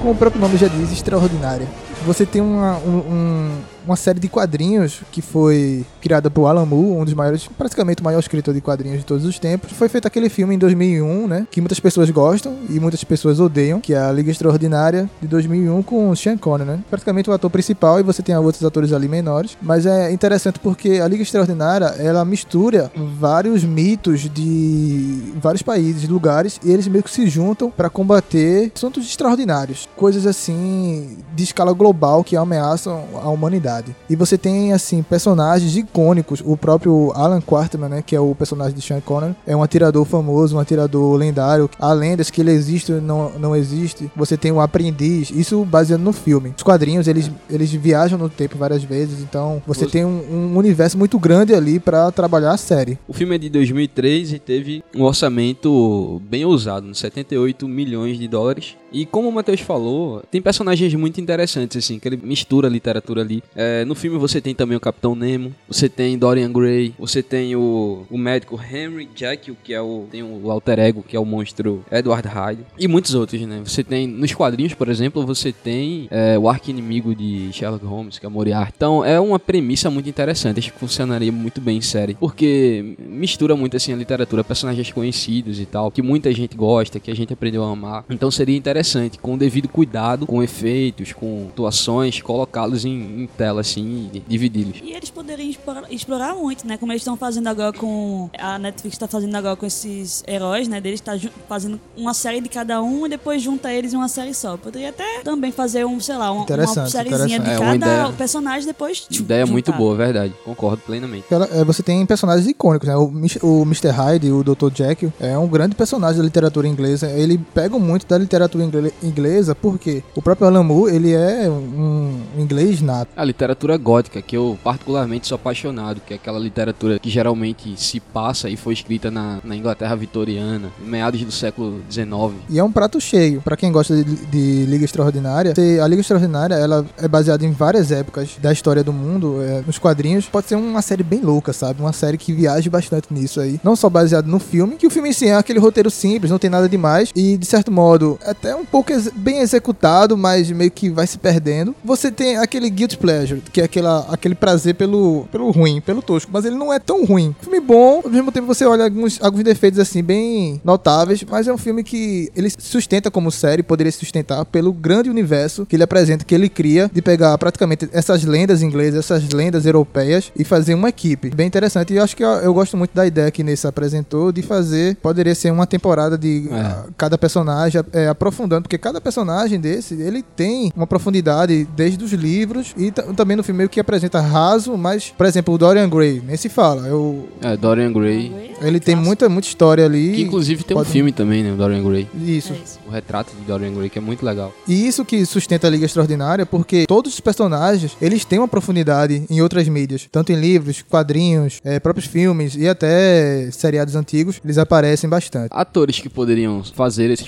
como o próprio nome já diz, extraordinária. Você tem uma, um- um- uma série de quadrinhos que foi criada por Alan Moore, um dos maiores, praticamente o maior escritor de quadrinhos de todos os tempos. Foi feito aquele filme em 2001, né, que muitas pessoas gostam e muitas pessoas odeiam, que é a Liga Extraordinária de 2001 com Sean Connery, né? Praticamente o ator principal e você tem outros atores ali menores, mas é interessante porque a Liga Extraordinária, ela mistura vários mitos de vários países, lugares, e eles meio que se juntam para combater assuntos extraordinários, coisas assim de escala global que ameaçam a humanidade. E você tem assim personagens icônicos, o próprio Alan Quarterman, né, que é o personagem de Sean Connery, é um atirador famoso, um atirador lendário. Há lendas que ele existe ou não, não existe. Você tem o aprendiz, isso baseado no filme. Os quadrinhos, eles, eles viajam no tempo várias vezes, então você tem um, um universo muito grande ali para trabalhar a série. O filme é de 2003 e teve um orçamento bem ousado, uns 78 milhões de dólares. E como o Matheus falou, tem personagens muito interessantes, assim, que ele mistura a literatura ali. É, no filme você tem também o Capitão Nemo, você tem Dorian Gray, você tem o, o médico Henry Jekyll, que é o, tem o alter ego, que é o monstro Edward Hyde, e muitos outros, né? Você tem, nos quadrinhos, por exemplo, você tem é, o arqui-inimigo de Sherlock Holmes, que é Moriarty. Então, é uma premissa muito interessante, acho que funcionaria muito bem em série, porque mistura muito, assim, a literatura, personagens conhecidos e tal, que muita gente gosta, que a gente aprendeu a amar. Então, seria interessante, com o devido cuidado, com efeitos, com atuações, colocá-los em, em tela, assim, e dividi-los. E eles poderiam explorar, explorar muito, né? Como eles estão fazendo agora com. A Netflix está fazendo agora com esses heróis, né? Deles tá ju- fazendo uma série de cada um e depois junta eles em uma série só. Poderia até também fazer um, sei lá, uma, uma Interessante, sériezinha de interessante. É, cada ideia- personagem depois. tchum, Ideia muito juntar. boa, verdade. Concordo plenamente. Ela- é, você tem personagens icônicos, né? O, o Mr. Hyde, o Dr. Jekyll, é um grande personagem da literatura inglesa. Ele pega muito da literatura ingle- inglesa, porque o próprio Alan Moore, ele é um, inglês nato. A literatura gótica, que eu particularmente sou apaixonado, que é aquela literatura que geralmente se passa e foi escrita na, na Inglaterra vitoriana, meados do século XIX. E é um prato cheio. Pra quem gosta de, de Liga Extraordinária, a Liga Extraordinária ela é baseada em várias épocas da história do mundo, é, nos quadrinhos. Pode ser uma série bem louca, sabe? Uma série que viaja bastante nisso aí. Não só baseado no filme, que o filme em si é aquele roteiro simples, não tem nada demais. E, de certo modo, é até um, um pouco ex- bem executado, mas meio que vai se perdendo. Você tem aquele guilt pleasure, que é aquela, aquele prazer pelo, pelo ruim, pelo tosco, mas ele não é tão ruim. Filme bom, ao mesmo tempo você olha alguns, alguns defeitos assim bem notáveis, mas é um filme que ele sustenta como série, poderia se sustentar pelo grande universo que ele apresenta, que ele cria, de pegar praticamente essas lendas inglesas, essas lendas europeias e fazer uma equipe. Bem interessante. E eu acho que eu, eu gosto muito da ideia que Nessa apresentou de fazer, poderia ser uma temporada de É. ah, cada personagem é, aprofundando, porque cada personagem desse, ele tem uma profundidade desde os livros e ta- também no filme meio que apresenta raso, mas, por exemplo, o Dorian Gray, nem se fala. Eu, É, Dorian Gray. ele tem muita, muita história ali. Que inclusive tem um pode- filme também, né? O Dorian Gray. Isso. É isso. O retrato de Dorian Gray, que é muito legal. E isso que sustenta a Liga Extraordinária, porque todos os personagens, eles têm uma profundidade em outras mídias, tanto em livros, quadrinhos, eh, próprios filmes e até seriados antigos, eles aparecem bastante. Atores que poderiam fazer esses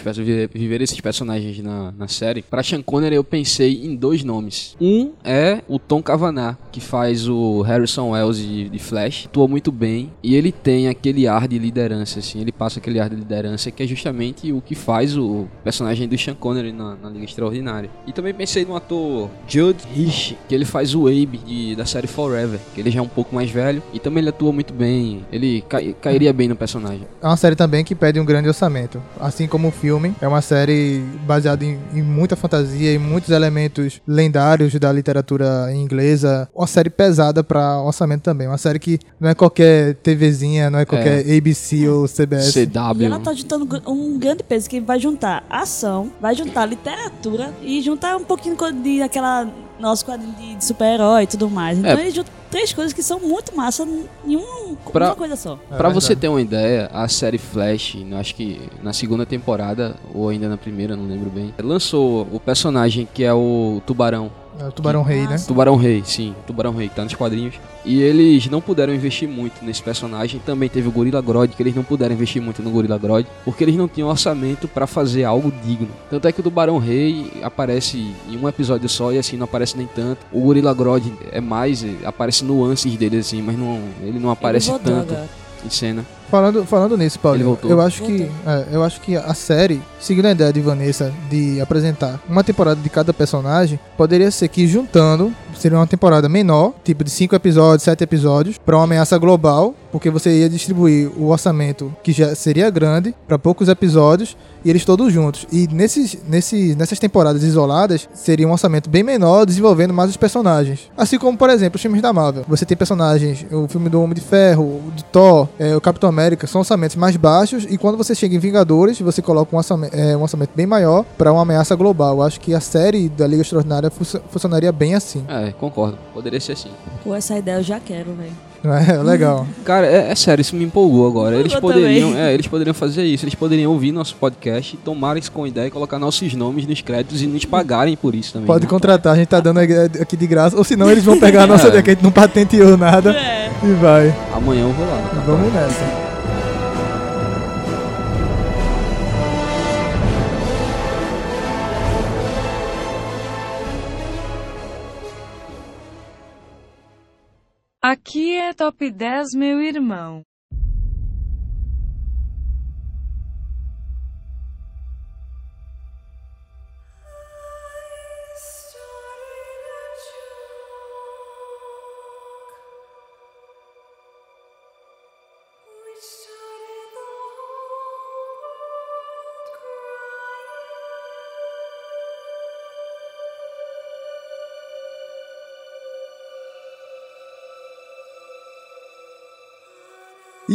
viver esses personagens na, na série. Pra Sean Connery eu pensei em dois nomes. Um é o Tom Cavanagh, que faz o Harrison Wells de, de Flash. Atua muito bem e ele tem aquele ar de liderança, assim. Ele passa aquele ar de liderança que é justamente o que faz o personagem do Sean Connery na, na Liga Extraordinária. E também pensei no ator Judd Hirsch, que ele faz o Abe de, da série Forever, que ele já é um pouco mais velho e também ele atua muito bem. Ele cai- cairia bem no personagem. É uma série também que pede um grande orçamento. Assim como o filme, é uma série baseada em, em muita fantasia e muitos elementos lendários da literatura inglesa. Uma série pesada para orçamento também. Uma série que não é qualquer TVzinha, não é qualquer ABC ou CBS. E CW. ela tá juntando um grande peso que vai juntar ação, vai juntar literatura e juntar um pouquinho de aquela nosso quadrinho de, de super-herói e tudo mais. Então É. ele junta três coisas que são muito massa em um, Pra- uma coisa só. É Pra você ter uma ideia, a série Flash, acho que na segunda temporada, ou ainda na primeira, não lembro bem, lançou o personagem que é o Tubarão. É o Tubarão Rei, né? Tubarão Rei, sim, Tubarão Rei, que tá nos quadrinhos. E eles não puderam investir muito nesse personagem. Também teve o Gorilla Grodd, que eles não puderam investir muito no Gorilla Grodd, porque eles não tinham orçamento pra fazer algo digno. Tanto é que o Tubarão Rei aparece em um episódio só e assim não aparece nem tanto. O Gorilla Grodd é mais, aparece nuances dele assim, mas não, ele não aparece Ele tanto em cena. Falando, falando nisso, voltou. eu acho que é, eu acho que a série, seguindo a ideia de Vanessa de apresentar uma temporada de cada personagem, poderia ser que juntando seria uma temporada menor, tipo de 5 episódios, 7 episódios, para uma ameaça global, porque você ia distribuir o orçamento que já seria grande para poucos episódios e eles todos juntos. E nesses, nesses, nessas temporadas isoladas, seria um orçamento bem menor, desenvolvendo mais os personagens. Assim como, por exemplo, os filmes da Marvel. Você tem personagens, o filme do Homem de Ferro, o do Thor, é, o Capitão América, são orçamentos mais baixos. E quando você chega em Vingadores, você coloca um orçamento, é, um orçamento bem maior para uma ameaça global. Eu acho que a série da Liga Extraordinária fu- funcionaria bem assim. É, concordo. Poderia ser assim. Pô, essa ideia eu já quero, velho. É? Legal. Cara, é, é sério, isso me empolgou agora. Eles poderiam, é, eles poderiam fazer isso. Eles poderiam ouvir nosso podcast, tomarem isso com ideia e colocar nossos nomes nos créditos e nos pagarem por isso também. Pode né? contratar, a gente tá dando aqui de graça. Ou senão eles vão pegar a nossa É. ideia que a gente não patenteou nada É. e vai. Amanhã eu vou lá. Vamos nessa. Aqui é Top 10, meu irmão.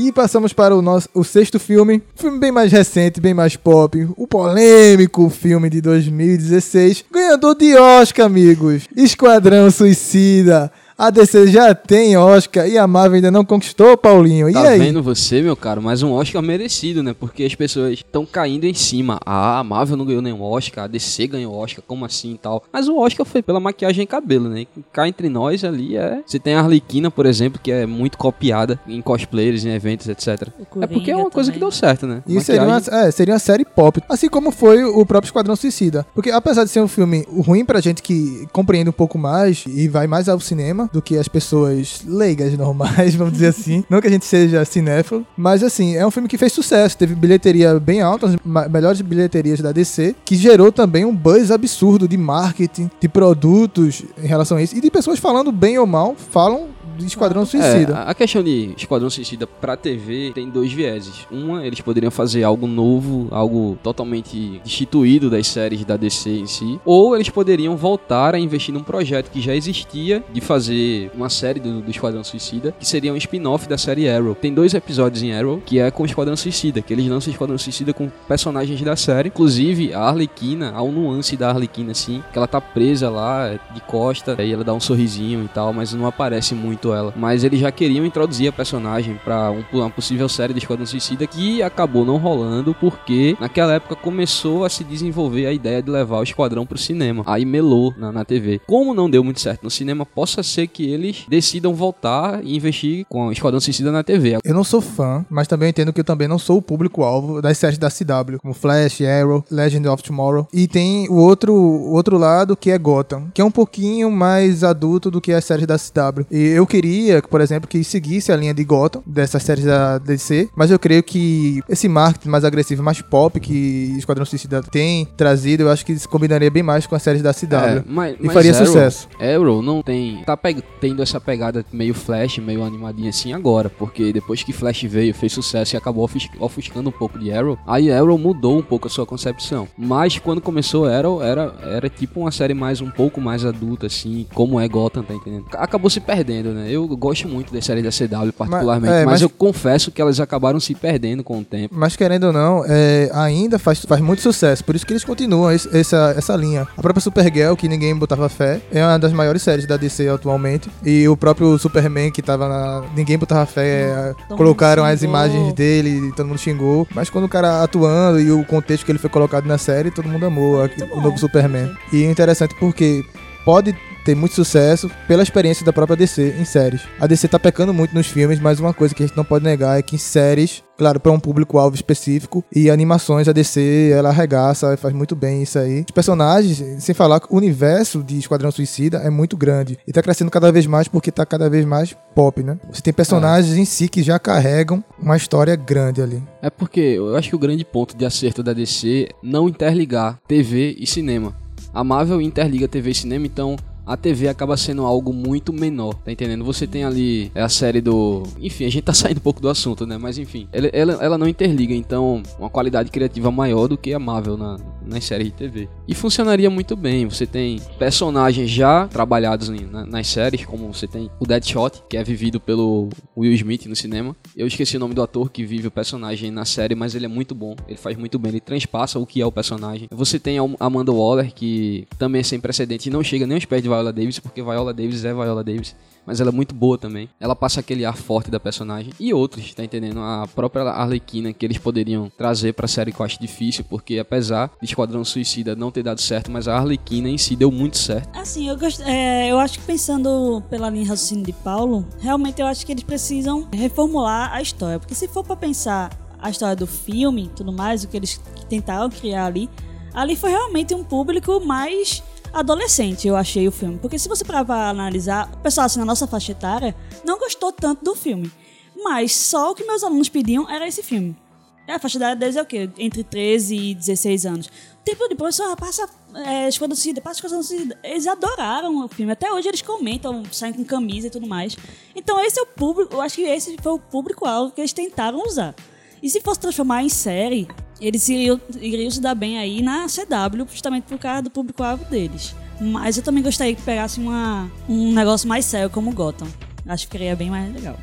E passamos para o nosso o sexto filme, filme bem mais recente, bem mais pop, o polêmico filme de 2016, ganhador de Oscar, amigos. Esquadrão Suicida. A DC já tem Oscar e a Marvel ainda não conquistou, Paulinho. E Tá aí? vendo você, meu caro? Mas um Oscar merecido, né? Porque as pessoas estão caindo em cima. Ah, a Marvel não ganhou nenhum Oscar, a DC ganhou Oscar, como assim e tal. Mas o Oscar foi pela maquiagem e cabelo, né? Cá entre nós ali é. Você tem a Arlequina, por exemplo, que é muito copiada em cosplayers, em eventos, etc. É porque é uma coisa que deu certo, né? Isso seria uma, é, seria uma série pop. Assim como foi o próprio Esquadrão Suicida. Porque apesar de ser um filme ruim pra gente que compreende um pouco mais e vai mais ao cinema, do que as pessoas leigas normais, vamos dizer assim. Não que a gente seja cinéfilo, mas assim, é um filme que fez sucesso, teve bilheteria bem alta, as melhores bilheterias da DC, que gerou também um buzz absurdo de marketing, de produtos em relação a isso, e de pessoas falando bem ou mal, falam de Esquadrão Suicida. É, a- a questão de Esquadrão Suicida pra TV tem dois vieses. Uma, eles poderiam fazer algo novo, algo totalmente destituído das séries da DC em si. Ou eles poderiam voltar a investir num projeto que já existia de fazer uma série do, do Esquadrão Suicida, que seria um spin-off da série Arrow. Tem dois episódios em Arrow, que é com o Esquadrão Suicida, que eles lançam o Esquadrão Suicida com personagens da série. Inclusive, a Arlequina, há um nuance da Arlequina, assim, que ela tá presa lá, de costa, aí ela dá um sorrisinho e tal, mas não aparece muito ela. Mas eles já queriam introduzir a personagem pra um- uma possível série de Esquadrão Suicida que acabou não rolando porque naquela época começou a se desenvolver a ideia de levar o Esquadrão pro cinema. Aí melou na, na TV. Como não deu muito certo no cinema, possa ser que eles decidam voltar e investir com o Esquadrão Suicida na TV. Eu não sou fã, mas também entendo que eu também não sou o público-alvo das séries da CW, como Flash, Arrow, Legend of Tomorrow. E tem o outro, o outro lado que é Gotham, que é um pouquinho mais adulto do que as séries da CW. E eu queria, por exemplo, que seguisse a linha de Gotham, dessas séries da DC, mas eu creio que esse marketing mais agressivo, mais pop que Esquadrão Suicida tem trazido, eu acho que combinaria bem mais com as séries da CW. É, mas, e mas faria Arrow- sucesso. Arrow não tem. Tá tendo essa pegada meio Flash, meio animadinha assim agora. Porque depois que Flash veio, fez sucesso e acabou ofus- ofuscando um pouco de Arrow, aí Arrow mudou um pouco a sua concepção. Mas quando começou Arrow, era, era tipo uma série mais um pouco mais adulta, assim, como é Gotham, tá entendendo? Acabou se perdendo, né? Eu gosto muito das séries da CW, particularmente, é, mas, mas- eu confesso que elas acabaram se perdendo com o tempo. Mas querendo ou não, é, ainda faz, faz muito sucesso. Por isso que eles continuam esse- essa, essa linha. A própria Supergirl, que ninguém botava fé, é uma das maiores séries da DC atualmente. E o próprio Superman, que tava na. Ninguém botava fé. Todo colocaram mundo as imagens dele e todo mundo xingou. Mas quando o cara atuando e o contexto que ele foi colocado na série, todo mundo amou aqui, o novo Superman. E é interessante porque pode ter muito sucesso pela experiência da própria DC em séries. A DC tá pecando muito nos filmes, mas uma coisa que a gente não pode negar é que em séries, claro, para um público-alvo específico, e animações, a DC, ela arregaça faz muito bem isso aí. Os personagens, sem falar que o universo de Esquadrão Suicida é muito grande e tá crescendo cada vez mais porque tá cada vez mais pop, né? Você tem personagens em si que já carregam uma história grande ali. É porque eu acho que o grande ponto de acerto da DC é não interligar TV e cinema. A Marvel interliga TV e cinema, então a TV acaba sendo algo muito menor, tá entendendo? Você tem ali é a série do. Enfim, a gente tá saindo um pouco do assunto, né? Mas enfim, ela, ela, ela não interliga, então, uma qualidade criativa maior do que a Marvel na, nas séries de TV. E funcionaria muito bem. Você tem personagens já trabalhados na- nas séries, como você tem o Deadshot, que é vivido pelo Will Smith no cinema. Eu esqueci o nome do ator que vive o personagem na série, mas ele é muito bom. Ele faz muito bem, ele transpassa o que é o personagem. Você tem a Amanda Waller, que também é sem precedente e não chega nem aos pés de Viola Davis, porque Viola Davis é Viola Davis. Mas ela é muito boa também. Ela passa aquele ar forte da personagem. E outros, tá entendendo? A própria Arlequina que eles poderiam trazer pra série que eu acho difícil, porque apesar de Esquadrão Suicida não ter dado certo, mas a Arlequina em si deu muito certo. Assim, eu, gost... é, eu acho que pensando pela linha raciocínio de Paulo, realmente eu acho que eles precisam reformular a história. Porque se for pra pensar a história do filme tudo mais, o que eles tentaram criar ali, ali foi realmente um público mais adolescente, eu achei o filme. Porque se você parar pra analisar, o pessoal assim na nossa faixa etária não gostou tanto do filme. Mas só o que meus alunos pediam era esse filme. É, a faixa idade deles é o quê? Entre 13 e 16 anos. Tipo de professor, passa é, Esquadrão passa Esquadrão. Eles adoraram o filme. Até hoje eles comentam, saem com camisa e tudo mais. Então esse é o público, eu acho que esse foi o público-alvo que eles tentaram usar. E se fosse transformar em série, eles iriam, iriam se dar bem aí na CW, justamente por causa do público-alvo deles. Mas eu também gostaria que pegasse uma, um negócio mais sério como Gotham. Acho que ficaria bem mais legal.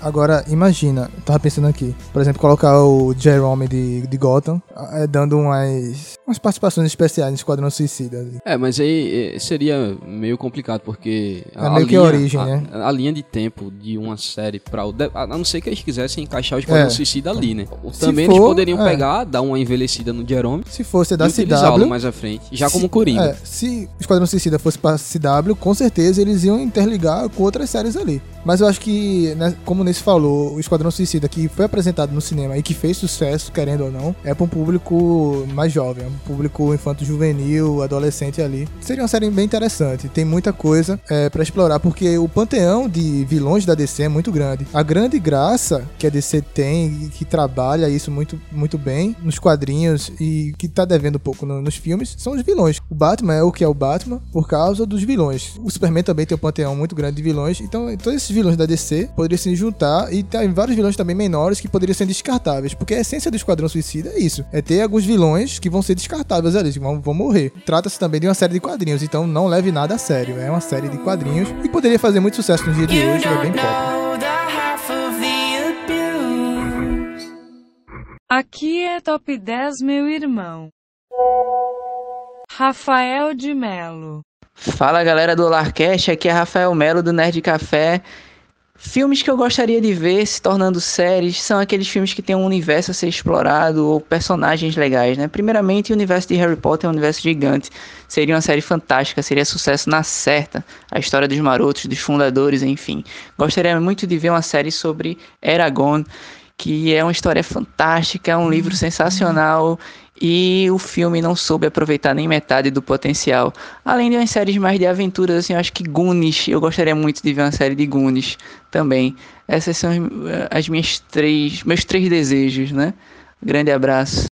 Agora, imagina, eu tava pensando aqui, por exemplo, colocar o Jerome de, de Gotham, eh, dando umas, umas participações especiais no Esquadrão Suicida. ali. É, mas aí é, seria meio complicado, porque. É meio que a origem, a, né? A, linha de tempo de uma série pra. o A não ser que eles quisessem encaixar o Esquadrão É. Suicida ali, né? Se Também eles for, poderiam é. pegar, dar uma envelhecida no Jerome Se fosse da CW, mais à frente, já se- como Coringa. É, se o Esquadrão Suicida fosse pra CW, com certeza eles iam interligar com outras séries ali. Mas eu acho que, né, como o Nesse falou, o Esquadrão Suicida que foi apresentado no cinema e que fez sucesso, querendo ou não, é pra um público mais jovem, público infanto-juvenil, adolescente ali. Seria uma série bem interessante. Tem muita coisa é, para explorar, porque o panteão de vilões da DC é muito grande. A grande graça que a DC tem e que trabalha isso muito, muito bem nos quadrinhos e que tá devendo um pouco no- nos filmes são os vilões. O Batman é o que é o Batman por causa dos vilões. O Superman também tem um panteão muito grande de vilões. Então, todos esses vilões da DC poderiam se juntar e tem vários vilões também menores que poderiam ser descartáveis. Porque a essência do Esquadrão Suicida é isso: é ter alguns vilões que vão ser descartáveis ali, que vão, vão morrer. Trata-se também de uma série de quadrinhos, então não leve nada a sério. É uma série de quadrinhos e poderia fazer muito sucesso no dia de hoje, é bem pop. Aqui é Top 10, meu irmão. Rafael de Melo. Fala galera do Larcast, aqui é Rafael Melo do Nerd Café. Filmes que eu gostaria de ver se tornando séries são aqueles filmes que têm um universo a ser explorado ou personagens legais, né? Primeiramente, o universo de Harry Potter é um universo gigante. Seria uma série fantástica, seria sucesso na certa. A história dos marotos, dos fundadores, enfim. Gostaria muito de ver uma série sobre Eragon, que é uma história fantástica, é um livro sensacional e o filme não soube aproveitar nem metade do potencial. Além de umas séries mais de aventuras, assim, eu acho que Goonies, eu gostaria muito de ver uma série de Goonies também. Essas são as- as minhas três, meus três desejos, né? Grande abraço.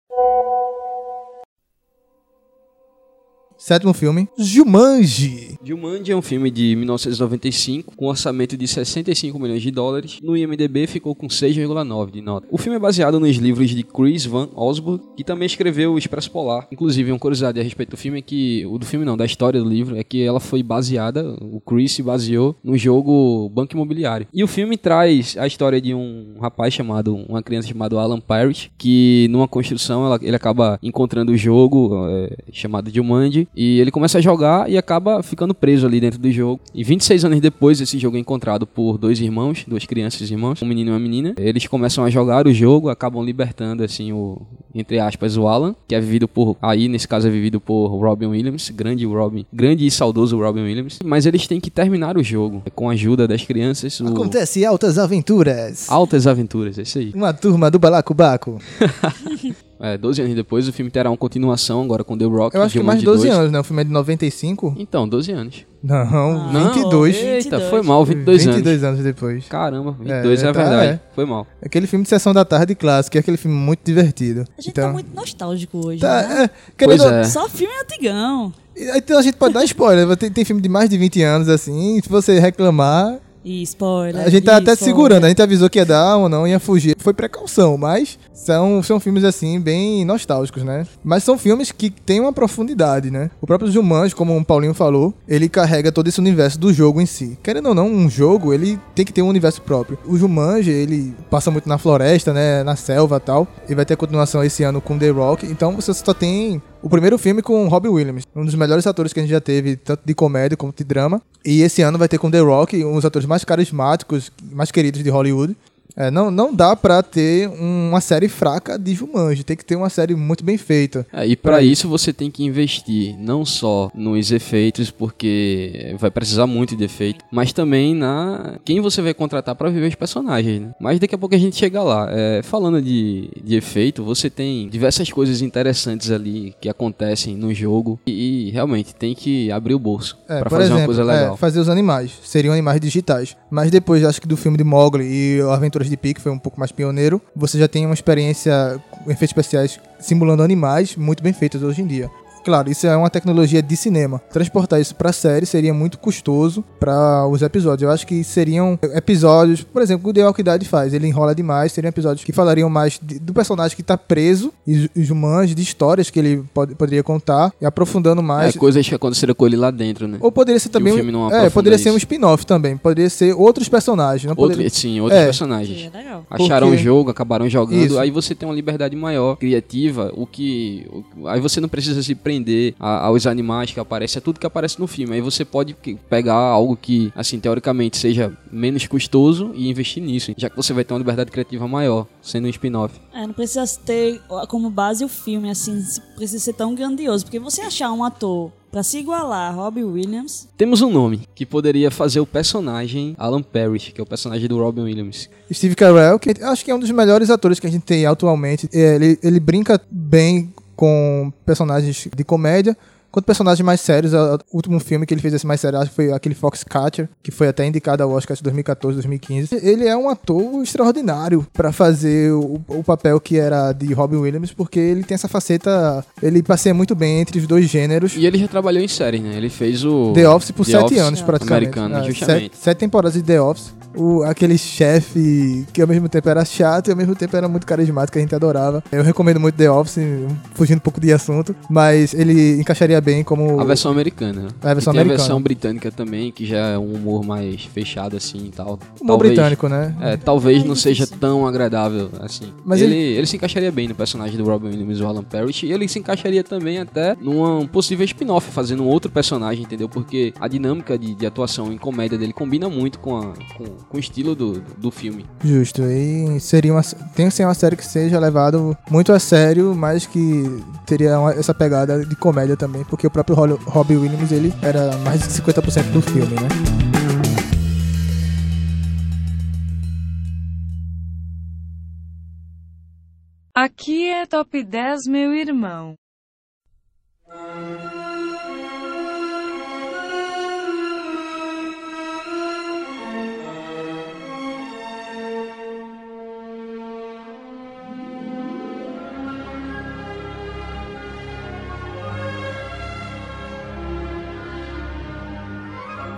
Sétimo filme: Jumanji. Jumanji é um filme de 1995 com um orçamento de 65 milhões de dólares. No IMDb ficou com 6,9 de nota. O filme é baseado nos livros de Chris Van Osburg, que também escreveu O Expresso Polar. Inclusive, uma curiosidade a respeito do filme é que o do filme não, da história do livro é que ela foi baseada, o Chris se baseou no jogo Banco Imobiliário. E o filme traz a história de um rapaz chamado, uma criança chamada Alan Parrish, que numa construção ela- ele acaba encontrando o jogo é, chamado Jumanji e ele começa a jogar e acaba ficando preso ali dentro do jogo. E 26 anos depois, esse jogo é encontrado por dois irmãos, duas crianças irmãos, um menino e uma menina. Eles começam a jogar o jogo, acabam libertando assim o entre aspas o Alan, que é vivido por aí nesse caso é vivido por Robin Williams, grande Robin, grande e saudoso Robin Williams. Mas eles têm que terminar o jogo com a ajuda das crianças. O... Acontece altas aventuras. Altas aventuras, é isso aí. Uma turma do Balacobaco. É, 12 anos depois o filme terá uma continuação agora com The Rock. Eu acho que mais de Jumanji 12 2. anos, né? O filme é de 95. Então, 12 anos. Não, Não, 22. Eita, 22. foi mal, 22, 22 anos. anos depois. Caramba, 22 é, É, a tá, verdade. é. Foi mal. Aquele filme de Sessão da Tarde clássico, é aquele filme muito divertido. A gente então, tá muito nostálgico hoje, tá, né? é, querendo, Pois é. Só filme antigão. Então a gente pode dar spoiler. Tem, tem filme de mais de 20 anos, assim. Se você reclamar, E spoiler. a gente tá até spoiler. segurando. A gente avisou que ia dar ou não, ia fugir. Foi precaução, mas são, são filmes, assim, bem nostálgicos, né? Mas são filmes que têm uma profundidade, né? O próprio Jumanji, como o Paulinho falou, ele carrega todo esse universo do jogo em si. Querendo ou não, um jogo, ele tem que ter um universo próprio. O Jumanji, ele passa muito na floresta, né? Na selva e tal. E vai ter continuação esse ano com The Rock. Então você só tem o primeiro filme com Robbie Williams, um dos melhores atores que a gente já teve, tanto de comédia como de drama. E esse ano vai ter com The Rock, um dos atores mais carismáticos, mais queridos de Hollywood. É, não, não dá pra ter uma série fraca de Jumanji, tem que ter uma série muito bem feita. É, e para isso você tem que investir não só nos efeitos, porque vai precisar muito de efeito, mas também na quem você vai contratar para viver os personagens. Né? Mas daqui a pouco a gente chega lá. É, falando de, de efeito, você tem diversas coisas interessantes ali que acontecem no jogo e, e realmente tem que abrir o bolso É, para fazer exemplo, uma coisa legal. é, fazer os animais. Seriam animais digitais. Mas depois, acho que do filme de Mowgli e Aventuras de Pi, que foi um pouco mais pioneiro, você já tem uma experiência com efeitos especiais simulando animais muito bem feitos hoje em dia. Claro, isso é uma tecnologia de cinema. Transportar isso pra série seria muito custoso para os episódios. Eu acho que seriam episódios, por exemplo, o The Walking Dead faz, ele enrola demais, seriam episódios que falariam mais de- do personagem que tá preso e e Jumanji, de histórias que ele pode- poderia contar e aprofundando mais. É, coisas que aconteceram com ele lá dentro, né? Ou poderia ser o também. filme não é, poderia ser um isso. spin-off também. Poderia ser outros personagens. Não Outro, poderia... sim, outros É. personagens. É legal. Acharam o Porque- jogo, acabaram jogando, Isso. aí você tem uma liberdade maior, criativa, o que. o- aí você não precisa se prender a- aos animais que aparecem, é tudo que aparece no filme. Aí você pode pegar algo que, assim, teoricamente seja menos custoso e investir nisso, já que você vai ter uma liberdade criativa maior, sendo um spin-off. É, não precisa ter como base o filme, assim, precisa ser tão grandioso. Porque você achar um ator pra se igualar a Robbie Williams, Temos um nome que poderia fazer o personagem Alan Parrish, que é o personagem do Robin Williams. Steve Carell, que acho que é um dos melhores atores que a gente tem atualmente. É, ele, ele brinca bem com personagens de comédia quanto personagens mais sérios. O último filme que ele fez esse mais sério acho que foi aquele Foxcatcher, que foi até indicado ao Oscar de 2014, 2015. Ele é um ator extraordinário para fazer o, o, papel que era de Robin Williams, porque ele tem essa faceta, ele passeia muito bem entre os dois gêneros. E ele já trabalhou em séries, né? Ele fez o The Office por The sete Office anos, praticamente. Americano, Ah, justamente. Sete, sete temporadas de The Office. O, aquele chefe que ao mesmo tempo era chato e ao mesmo tempo era muito carismático, que a gente adorava. Eu recomendo muito The Office, fugindo um pouco de assunto, mas ele encaixaria bem como A versão americana? A versão e tem americana. a versão britânica também, que já é um humor mais fechado assim e tal. humor britânico, né? É, talvez É não seja tão agradável assim. Mas ele, ele... se encaixaria bem no personagem do Robin Williams e o Alan Parrish. E ele se encaixaria também até num possível spin-off, fazendo um outro personagem, entendeu? Porque a dinâmica de, de atuação em comédia dele combina muito com, a- com, com o estilo do, do filme. Justo. E seria uma, tem que ser uma série que seja levado muito a sério, mas que teria uma- essa pegada de comédia também, porque o próprio Robbie Williams ele era mais de 50% do filme, né? Aqui é Top 10, meu irmão.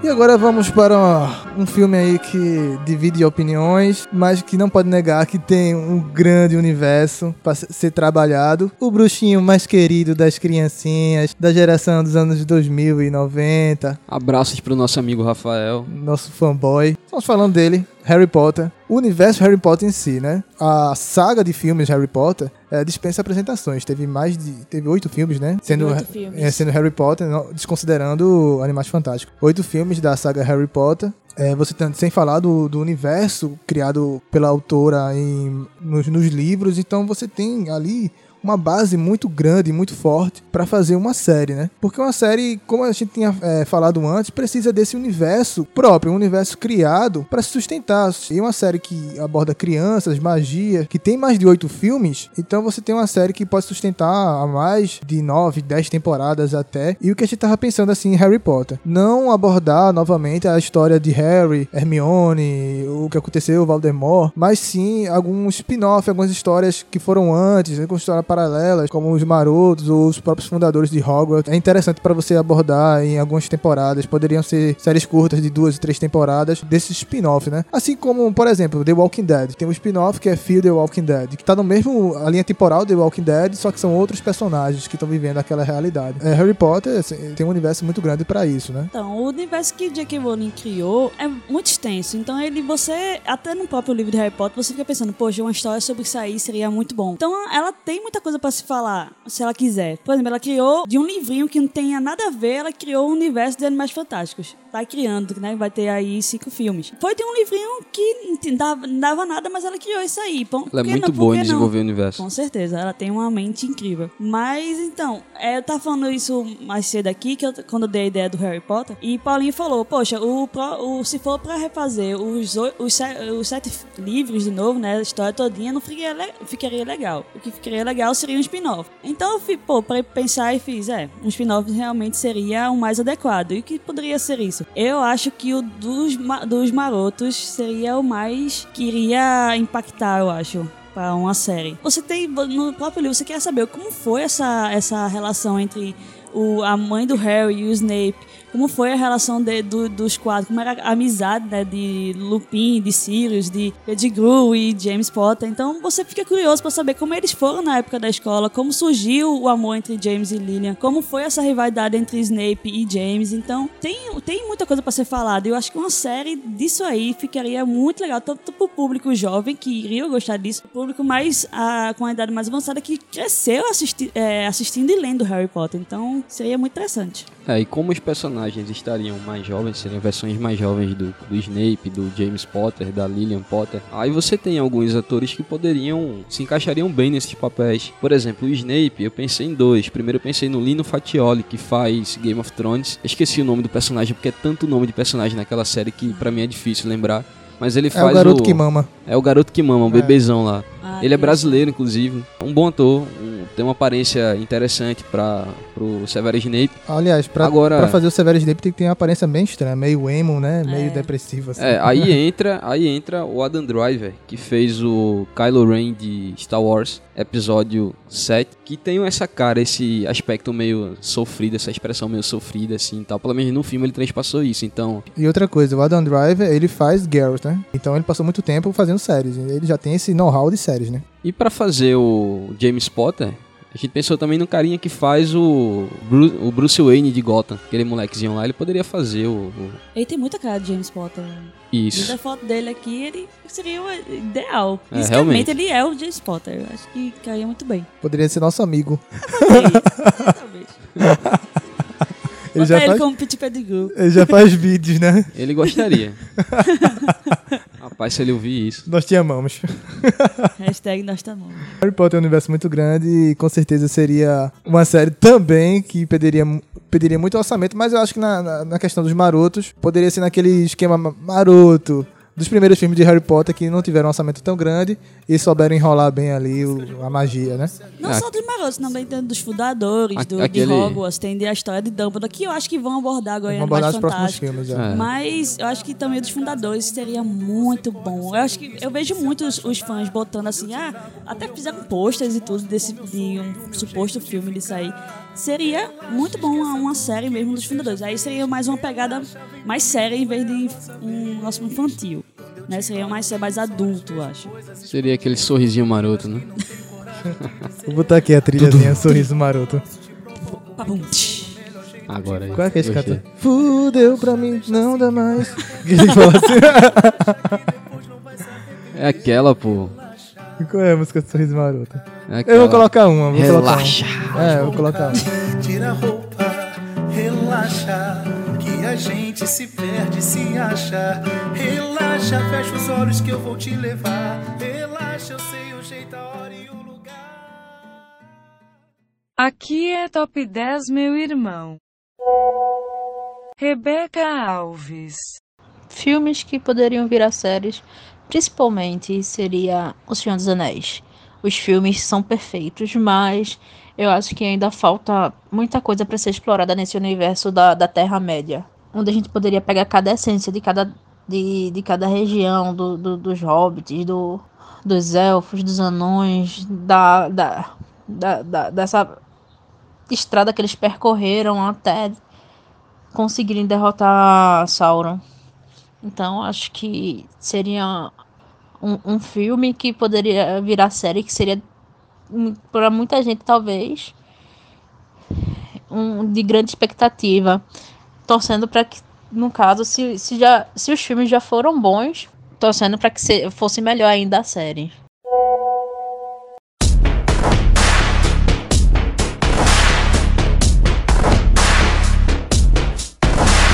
E agora vamos para um filme aí que divide opiniões, mas que não pode negar que tem um grande universo para ser trabalhado. O bruxinho mais querido das criancinhas, da geração dos anos 2090, Abraços pro nosso amigo Rafael. nosso fanboy. Estamos falando dele, Harry Potter. O universo Harry Potter em si, né? A saga de filmes Harry Potter é, dispensa apresentações. Teve mais de. Teve oito filmes, né? Sendo, Oito filmes. é, sendo Harry Potter, não- desconsiderando Animais Fantásticos. Oito filmes da saga Harry Potter. É, você tem, sem falar do, do universo criado pela autora em, nos, nos livros, então você tem ali uma base muito grande, muito forte pra fazer uma série, né? Porque uma série, como a gente tinha é, falado antes, precisa desse universo próprio, um universo criado pra se sustentar. E uma série que aborda crianças, magia, que tem mais de oito filmes, então você tem uma série que pode sustentar a mais de nove, dez temporadas até. E o que a gente tava pensando assim em Harry Potter, não abordar novamente a história de Harry, Hermione, o que aconteceu, Voldemort, mas sim alguns spin-off, algumas histórias que foram antes, algumas histórias paralelas, como os marotos ou os próprios fundadores de Hogwarts. É interessante para você abordar em algumas temporadas. Poderiam ser séries curtas de duas e três temporadas desses spin-off, né? Assim como, por exemplo, The Walking Dead. Tem um spin-off que é Fear the Walking Dead, que tá no mesmo a linha temporal The Walking Dead, só que são outros personagens que estão vivendo aquela realidade. É, Harry Potter assim, tem um universo muito grande para isso, né? Então, o universo que J.K. Rowling criou é muito extenso. Então, ele, você, até no próprio livro de Harry Potter, você fica pensando, poxa, uma história sobre isso aí seria muito bom. Então, ela tem muita coisa pra se falar, se ela quiser. Por exemplo, ela criou de um livrinho que não tenha nada a ver, ela criou o universo de Animais Fantásticos. Tá criando, né? Vai ter aí cinco filmes. Foi de um livrinho que não dava, não dava nada, mas ela criou isso aí. Por Ela é muito não? Boa em desenvolver o universo. Com certeza, ela tem uma mente incrível. Mas então, é, eu tava falando isso mais cedo aqui, que eu, quando eu dei a ideia do Harry Potter, e Paulinho falou: Poxa, o, o- se for pra refazer os, os, os sete livros de novo, né? A história todinha, não ficaria, ficaria legal. O que ficaria legal seria um spin-off. Então eu fui, pô, pra pensar e fiz: é, um spin-off realmente seria o mais adequado. E o que poderia ser isso? Eu acho que o dos, dos marotos seria o mais que iria impactar, eu acho para uma série. Você tem no próprio livro, você quer saber como foi essa, essa relação entre o, a mãe do Harry e o Snape, como foi a relação de- do- dos quatro, como era a amizade né, de Lupin, de Sirius, de Pettigrew e James Potter. Então você fica curioso para saber como eles foram na época da escola, como surgiu o amor entre James e Lillian, como foi essa rivalidade entre Snape e James. Então tem, tem muita coisa para ser falada. Eu acho que uma série disso aí ficaria muito legal, tanto pro público jovem que iria gostar disso, o público mais ah, com a idade mais avançada que cresceu assisti é, assistindo e lendo Harry Potter. Então seria muito interessante. É, e como os personagens estariam mais jovens, seriam versões mais jovens do, do Snape, do James Potter, da Lillian Potter, aí você tem alguns atores que poderiam, se encaixariam bem nesses papéis. Por exemplo, o Snape, eu pensei em dois. Primeiro eu pensei no Lino Fatioli, que faz Game of Thrones. Esqueci o nome do personagem, porque é tanto nome de personagem naquela série que pra mim é difícil lembrar. Mas ele É faz o garoto que mama. É o garoto que mama, o É. bebezão lá. Ah, Ele é brasileiro, inclusive. Um bom ator. Um tem uma aparência interessante para pro Severus Snape. Aliás, pra, Agora- pra fazer o Severus Snape tem que ter uma aparência bem estranha, meio emo, né? Meio É. depressivo, assim. É, aí entra, aí entra o Adam Driver, que fez o Kylo Ren de Star Wars, episódio 7, que tem essa cara, esse aspecto meio sofrido, essa expressão meio sofrida assim, e tal. Pelo menos no filme ele transpassou isso. Então, E outra coisa, o Adam Driver, ele faz Garrett, né? Então ele passou muito tempo fazendo séries. Ele já tem esse know-how de séries, né? E pra fazer o James Potter, a gente pensou também no carinha que faz o, Bru- o Bruce Wayne de Gotham, aquele molequezinho lá, ele poderia fazer o, o- Ele tem muita cara de James Potter. Vendo isso. a foto dele aqui, ele seria o ideal. É, Fisicamente, realmente. ele é o James Potter. Eu Acho que cairia muito bem. Poderia ser nosso amigo. Talvez. Ele Bota já, ele faz, como Pit Pettigrew. ele já faz vídeos, né? Ele gostaria. Rapaz, se ele ouvir isso. Nós te amamos. Hashtag nós tá bom. Harry Potter é um universo muito grande e com certeza seria uma série também que pediria, pediria muito orçamento, mas eu acho que na, na, na questão dos marotos, poderia ser naquele esquema ma- maroto dos primeiros filmes de Harry Potter que não tiveram um orçamento tão grande e souberam enrolar bem ali o- a magia, né? Não Ah. só dos marotos, também tem dos fundadores, A- do, aquele- de Hogwarts, tem de a história de Dumbledore, que eu acho que vão abordar agora em Vamos abordar os próximos filmes. É. É. Mas eu acho que também dos fundadores seria muito bom. Eu acho que eu vejo muitos os fãs botando assim, ah, até fizeram posters e tudo desse de um suposto filme disso aí. Seria muito bom uma, série mesmo dos fundadores. Aí seria mais uma pegada mais séria em vez de um nosso infantil. Né? Seria mais mais adulto, eu acho. Seria aquele sorrisinho maroto, né? Vou botar aqui a trilhazinha Sorriso Maroto. Agora aí. Qual é que é esse cara? Fudeu pra mim, não dá mais. Que ele fala assim. É aquela, pô. Qual é a música do Sorriso Maroto? É aquela. Eu vou colocar uma. Vou Relaxa. Colocar uma. É, eu vou colocar uma. Tira a roupa, relaxa, que a gente se perde, se acha. Relaxa, fecha os olhos que eu vou te levar. Relaxa, eu sei o jeito, a hora e o lugar. Aqui é Top 10, meu irmão. Rebeca Alves. Filmes que poderiam virar séries, principalmente seria O Senhor dos Anéis. Os filmes são perfeitos, mas eu acho que ainda falta muita coisa para ser explorada nesse universo da, da Terra-média. Onde a gente poderia pegar cada essência de cada, de, de cada região, do, do- dos hobbits, do, dos elfos, dos anões, da, da, da, da- dessa estrada que eles percorreram até conseguirem derrotar Sauron. Então acho que seria um, um filme que poderia virar série, que seria para muita gente talvez um de grande expectativa, torcendo para que no caso se, se já se os filmes já foram bons, torcendo para que se, fosse melhor ainda a série.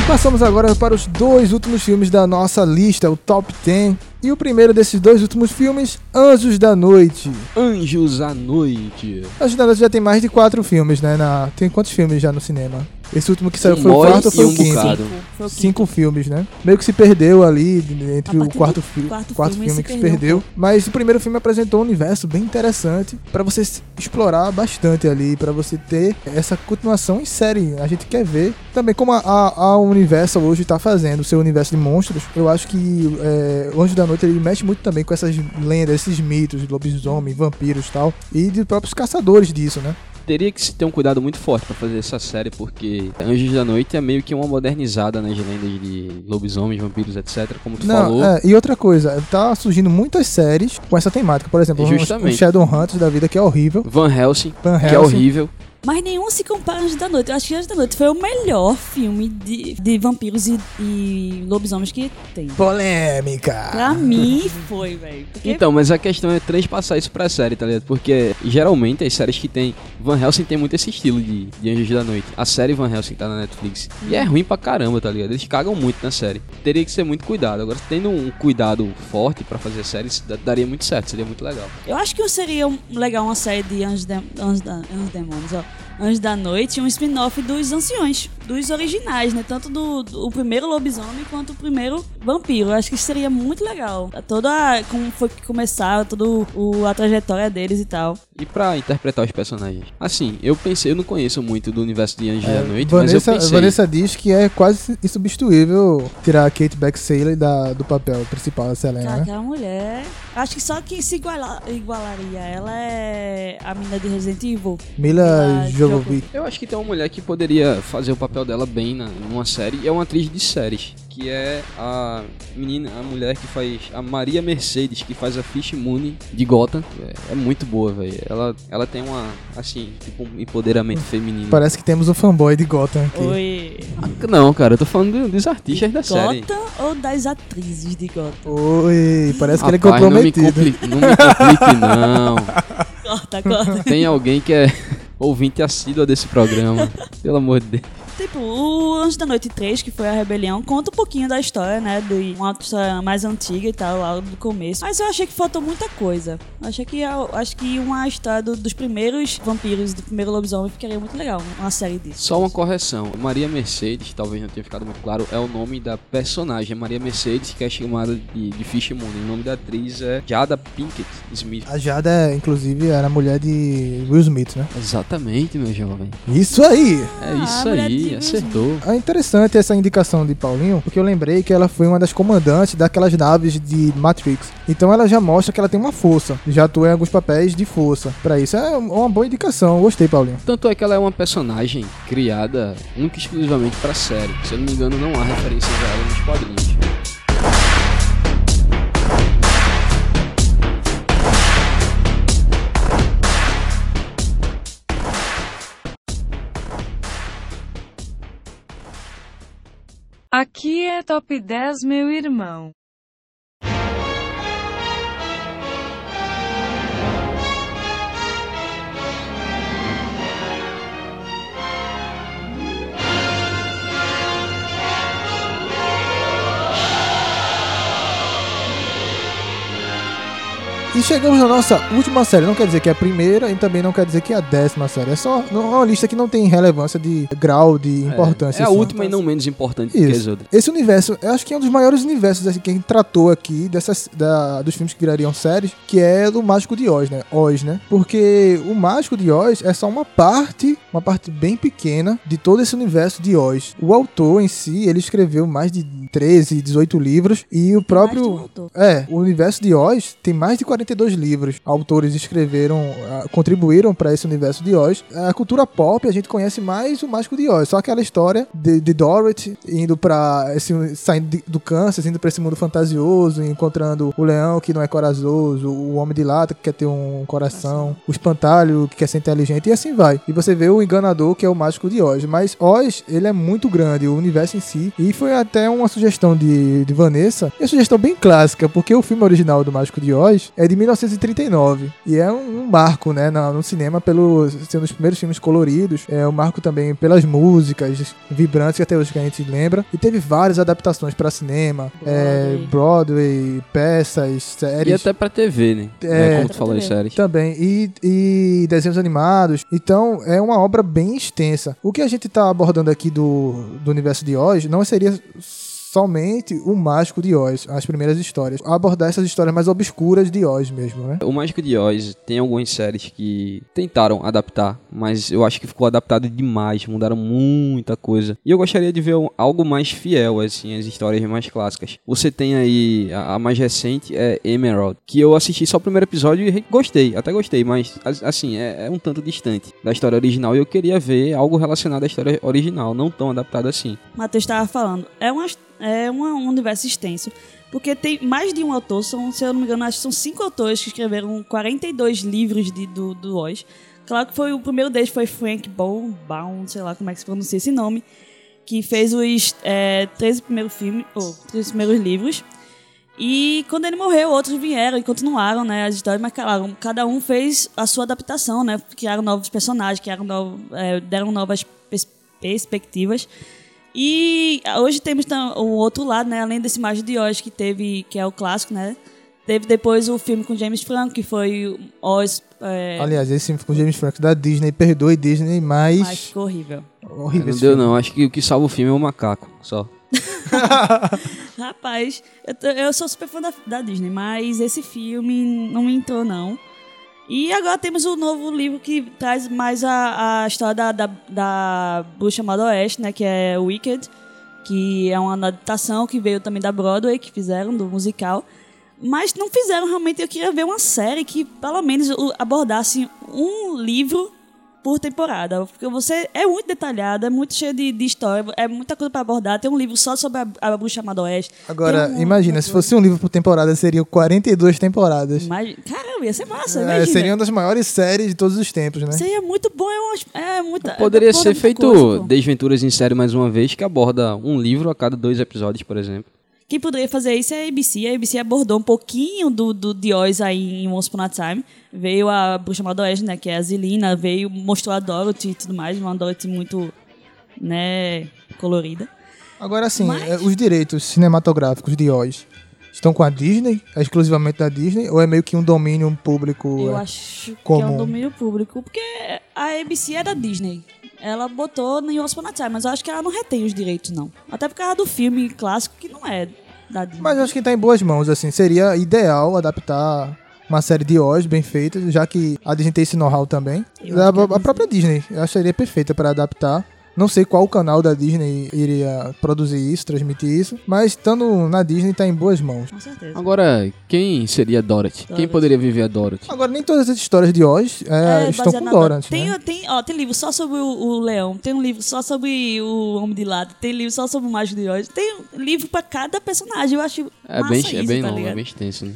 Passamos agora para os dois últimos filmes da nossa lista, o Top 10. E o primeiro desses dois últimos filmes, Anjos da Noite. Anjos à Noite. Anjos da Noite já tem mais de quatro filmes, né? Na... Tem quantos filmes já no cinema? Esse último que saiu Um foi o quarto ou foi o um quinto? bocado. Foi o Cinco filmes, né? Meio que se perdeu ali entre A o quarto, fi quarto quarto filme filme se que se perdeu perdeu. Mas o primeiro filme apresentou um universo bem interessante pra você explorar bastante ali, pra você ter essa continuação em série. A gente quer ver também como a, a, a Universal hoje tá fazendo o seu universo de monstros. Eu acho que é, o Anjo da Noite ele mexe muito também com essas lendas, esses mitos de lobisomem, vampiros e tal, e de próprios caçadores disso, né? Teria que se ter um cuidado muito forte pra fazer essa série, porque Anjos da Noite é meio que uma modernizada nas lendas de lobisomens, vampiros, etc. Como tu Não, falou. é, e outra coisa, tá surgindo muitas séries com essa temática. Por exemplo, Justamente. um Shadowhunters da vida que é horrível. Van Helsing, Van que é Helsing. horrível. Mas nenhum se compara a Anjos da Noite. Eu acho que Anjos da Noite foi o melhor filme de, de vampiros e, e lobisomens que tem. Polêmica. Pra mim foi, velho. Porque Então, mas a questão é transpassar isso pra série, tá ligado? Porque geralmente as séries que tem. Van Helsing tem muito esse estilo de, de Anjos da Noite. A série Van Helsing tá na Netflix. E é ruim pra caramba, tá ligado? Eles cagam muito na série. Teria que ser muito cuidado. Agora, tendo um cuidado forte pra fazer séries, da- daria muito certo, seria muito legal. eu acho que seria legal uma série de Anjos, de, Anjos, da, Anjos Demônios, ó. Anjos da Noite e um spin-off dos Anciões. Dos originais, né? Tanto do, do o primeiro lobisomem quanto o primeiro vampiro. Eu acho que seria muito legal. Toda a- como foi que começaram, toda o, a trajetória deles e tal. E pra interpretar os personagens? Assim, eu pensei, eu não conheço muito do universo de Anjos da Noite, Vanessa, mas eu pensei... Vanessa diz que é quase insubstituível tirar a Kate Beckinsale da, do papel principal da Selena, Cara, né? aquela mulher. Acho que só quem se iguala- igualaria ela é a mina de Resident Evil. Mila Mila Jovovich. Eu acho que tem uma mulher que poderia fazer o papel dela bem na, numa série, e é uma atriz de séries, que é a menina, a mulher que faz a Maria Mercedes, que faz a Fish Moon de Gotham. É, é muito boa, velho. Ela, ela tem uma, assim, tipo um empoderamento feminino. Parece que temos um fanboy de Gotham aqui. Oi. Ah, Não, cara, eu tô falando do- dos artistas da série. Gotham ou das atrizes de Gotham? Oi, parece que ele é Rapaz, não me comprometido. não me complique, não. Corta, corta. Tem alguém que é ouvinte assídua desse programa. Pelo amor de Deus. Tipo, o Anjo da Noite 3, que foi a rebelião, conta um pouquinho da história, né? De uma história mais antiga e tal, lá do começo. Mas eu achei que faltou muita coisa. Eu achei que eu acho que uma história do- dos primeiros vampiros, do primeiro lobisomem, ficaria muito legal. Uma série disso. Só uma correção. Maria Mercedes, talvez não tenha ficado muito claro, é o nome da personagem. Maria Mercedes, que é chamada de, de Fish Moon. O nome da atriz é Jada Pinkett Smith. A Jada, inclusive, era mulher de Will Smith, né? Exatamente, meu jovem. Isso aí! É Ah, isso mulher de aí, Will acertou. É interessante essa indicação de Paulinho, porque eu lembrei que ela foi uma das comandantes daquelas naves de Matrix. Então ela já mostra que ela tem uma força. Já atua em alguns papéis de força. Pra isso é uma boa indicação. Gostei, Paulinho. Tanto é que ela é uma personagem criada única e exclusivamente pra série. Se eu não me engano, não há referências a ela nos quadrinhos. Aqui é Top 10, meu irmão. E chegamos na nossa última série. Não quer dizer que é a primeira e também não quer dizer que é a décima série. É só é uma lista que não tem relevância de grau de importância. É a assim. última e não menos importante que as Isso. outras. Esse universo, eu acho que é um dos maiores universos assim, que a gente tratou aqui dessas, da- dos filmes que virariam séries, que é do Mágico de Oz, né? Oz, né? Porque o Mágico de Oz é só uma parte, uma parte bem pequena de todo esse universo de Oz. O autor em si, ele escreveu mais de 13, 18 livros e o próprio é, o universo de Oz tem mais de 42 livros. Autores escreveram, ah, contribuíram para esse universo de Oz. A cultura pop, a gente conhece mais o Mágico de Oz. Só aquela história de, de Dorothy indo para esse saindo do câncer, indo para esse mundo fantasioso, encontrando o leão que não é corajoso, o homem de lata que quer ter um coração, o espantalho que quer ser inteligente e assim vai. E você vê o enganador que é o Mágico de Oz. Mas Oz, ele é muito grande, o universo em si. E foi até uma sugestão de, de Vanessa, e a sugestão bem clássica, porque o filme original do Mágico de Oz é de 1939 e é um, um marco, né, na- no cinema pelo ser um dos primeiros filmes coloridos, é um marco também pelas músicas vibrantes que até hoje que a gente lembra e teve várias adaptações para cinema, é, Broadway, peças, séries. E até pra TV, né? É, Como tu falou em séries. Também. E, e desenhos animados. Então, é uma obra bem extensa. O que a gente tá abordando aqui do, do universo de Oz não seria somente o mágico de Oz, as primeiras histórias. Abordar essas histórias mais obscuras de Oz mesmo, né? O Mágico de Oz tem algumas séries que tentaram adaptar, mas eu acho que ficou adaptado demais, mudaram muita coisa. E eu gostaria de ver algo mais fiel, assim, às histórias mais clássicas. Você tem aí, a, a mais recente é Emerald, que eu assisti só o primeiro episódio e gostei, até gostei, mas as- assim, é, é um tanto distante da história original e eu queria ver algo relacionado à história original, não tão adaptado assim. Matheus estava falando, é, uma, é uma- um universo extenso. Porque tem mais de um autor, são, se eu não me engano, acho que são cinco autores que escreveram 42 livros de, do, do Oz. Claro que foi o primeiro deles foi Frank Baum, sei lá como é que se pronuncia esse nome, que fez os é, 13 primeiros filmes, ou 13 primeiros livros. E quando ele morreu, outros vieram e continuaram, né, as histórias, mas claro, cada um fez a sua adaptação, né, criaram novos personagens, criaram novo, é, deram novas pers- perspectivas. E hoje temos o outro lado, né, além desse Mágico de Oz que teve, que é o clássico, né, teve depois o filme com James Franco, que foi o Oz, é, Aliás, esse filme com James Franco da Disney, perdoe Disney, mas, mas ficou horrível. horrível Não deu filme. não, acho que o que salva o filme é o macaco, só. Rapaz, eu, tô- eu sou super fã da, da Disney, mas esse filme não me entrou, não. E agora temos o novo livro que traz mais a, a história da, da, da bruxa chamada Oeste, né? Que é Wicked, que é uma adaptação que veio também da Broadway, que fizeram, do musical. Mas não fizeram realmente, eu queria ver uma série que pelo menos abordasse um livro por temporada. Porque você é muito detalhado, é muito cheio de, de história, é muita coisa pra abordar. Tem um livro só sobre a, a bruxa chamada Oeste. Agora, um- imagina, se fosse um livro por temporada, seriam 42 temporadas. Imagina- Caramba, ia ser massa, É, imagina. seria uma das maiores séries de todos os tempos, né? Seria muito bom, é, uma, é muita... Poderia aborda ser feito coisa. Desventuras em série mais uma vez, que aborda um livro a cada dois episódios, por exemplo. Quem poderia fazer isso é a ABC. A ABC abordou um pouquinho do, do The Oz aí em Once Upon a Time. Veio a bruxa chamada Oeste, né, que é a Zelina, veio, mostrou a Dorothy e tudo mais, uma Dorothy muito, né, colorida. Agora, assim, Mas- é, os direitos cinematográficos de Oz estão com a Disney? É exclusivamente da Disney? Ou é meio que um domínio público? Eu é, acho que é comum? um domínio público, porque a ABC é da Disney. Ela botou em Upon a Time, mas eu acho que ela não retém os direitos, não. Até por causa do filme clássico, que não é da Disney. Mas eu acho que tá em boas mãos, assim. Seria ideal adaptar uma série de Oz bem feita, já que a Disney tem esse know-how também. A, que é a própria Disney, eu acharia perfeita para adaptar. Não sei qual canal da Disney iria produzir isso, transmitir isso, mas estando na Disney tá em boas mãos. Com certeza. Agora, quem seria Dorothy? Quem Dorothy. poderia viver a Dorothy? Agora, nem todas as histórias de Oz é, É, estão baseado com na Dorothy, tem, né? tem, ó, tem livro só sobre o, o leão, tem um livro só sobre o homem de lado, tem livro só sobre o mágico de Oz, tem um livro pra cada personagem. Eu acho É massa bem, isso, é bem tá longo, é bem extenso, né?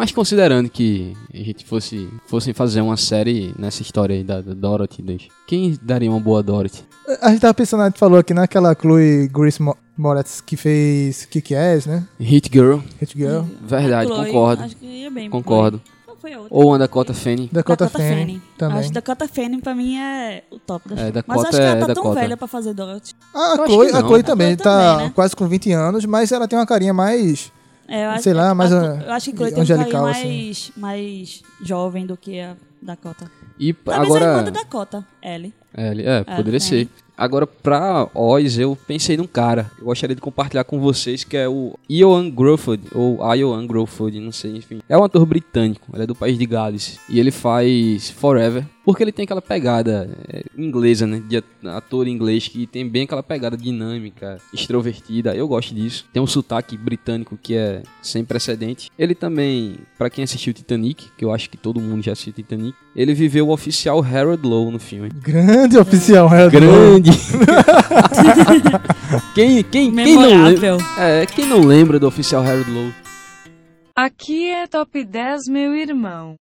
Mas considerando que a gente fosse fossem fazer uma série nessa história aí da, da Dorothy, quem daria uma boa Dorothy? A gente tava pensando, a gente falou aqui naquela Chloe Grace Mo- Moretz que fez Kick-Ass, né? Hit Girl, Hit Girl. verdade, A Chloe, concordo. Acho que ia bem. Concordo. Qual foi a outra? Ou a Dakota Fanning. Dakota, Dakota Fanning, Fanning. também. Acho que Dakota Fanning pra mim é o top da É, Mas acho que ela é tá tão Dakota. velha pra fazer Dorothy. A Eu acho Chloe, a. Chloe A também Chloe tá também, né? quase com 20 anos, mas ela tem uma carinha mais. É, eu acho, Sei lá, mais, a- eu acho que Chloe tem um carinho angelical, mais, assim. mais jovem do que a Dakota. E Talvez a irmã agora. da Dakota, Ellie. É, ele- é, poderia ser. Agora, pra Oz, eu pensei num cara. Eu gostaria de compartilhar com vocês, que é o Ioan Gruffudd, ou Ioan Gruffudd, não sei, enfim. É um ator britânico, ele é do país de Gales. E ele faz Forever, porque ele tem aquela pegada é, inglesa, né? De at- ator inglês, que tem bem aquela pegada dinâmica, extrovertida. Eu gosto disso. Tem um sotaque britânico que é sem precedente. Ele também, pra quem assistiu Titanic, que eu acho que todo mundo já assistiu Titanic, ele viveu o oficial Harold Lowe no filme. Grande oficial, Harold Lowe. Quem, quem, quem não lembra? É, quem não lembra do oficial Harold Lowe? Aqui é top 10, meu irmão.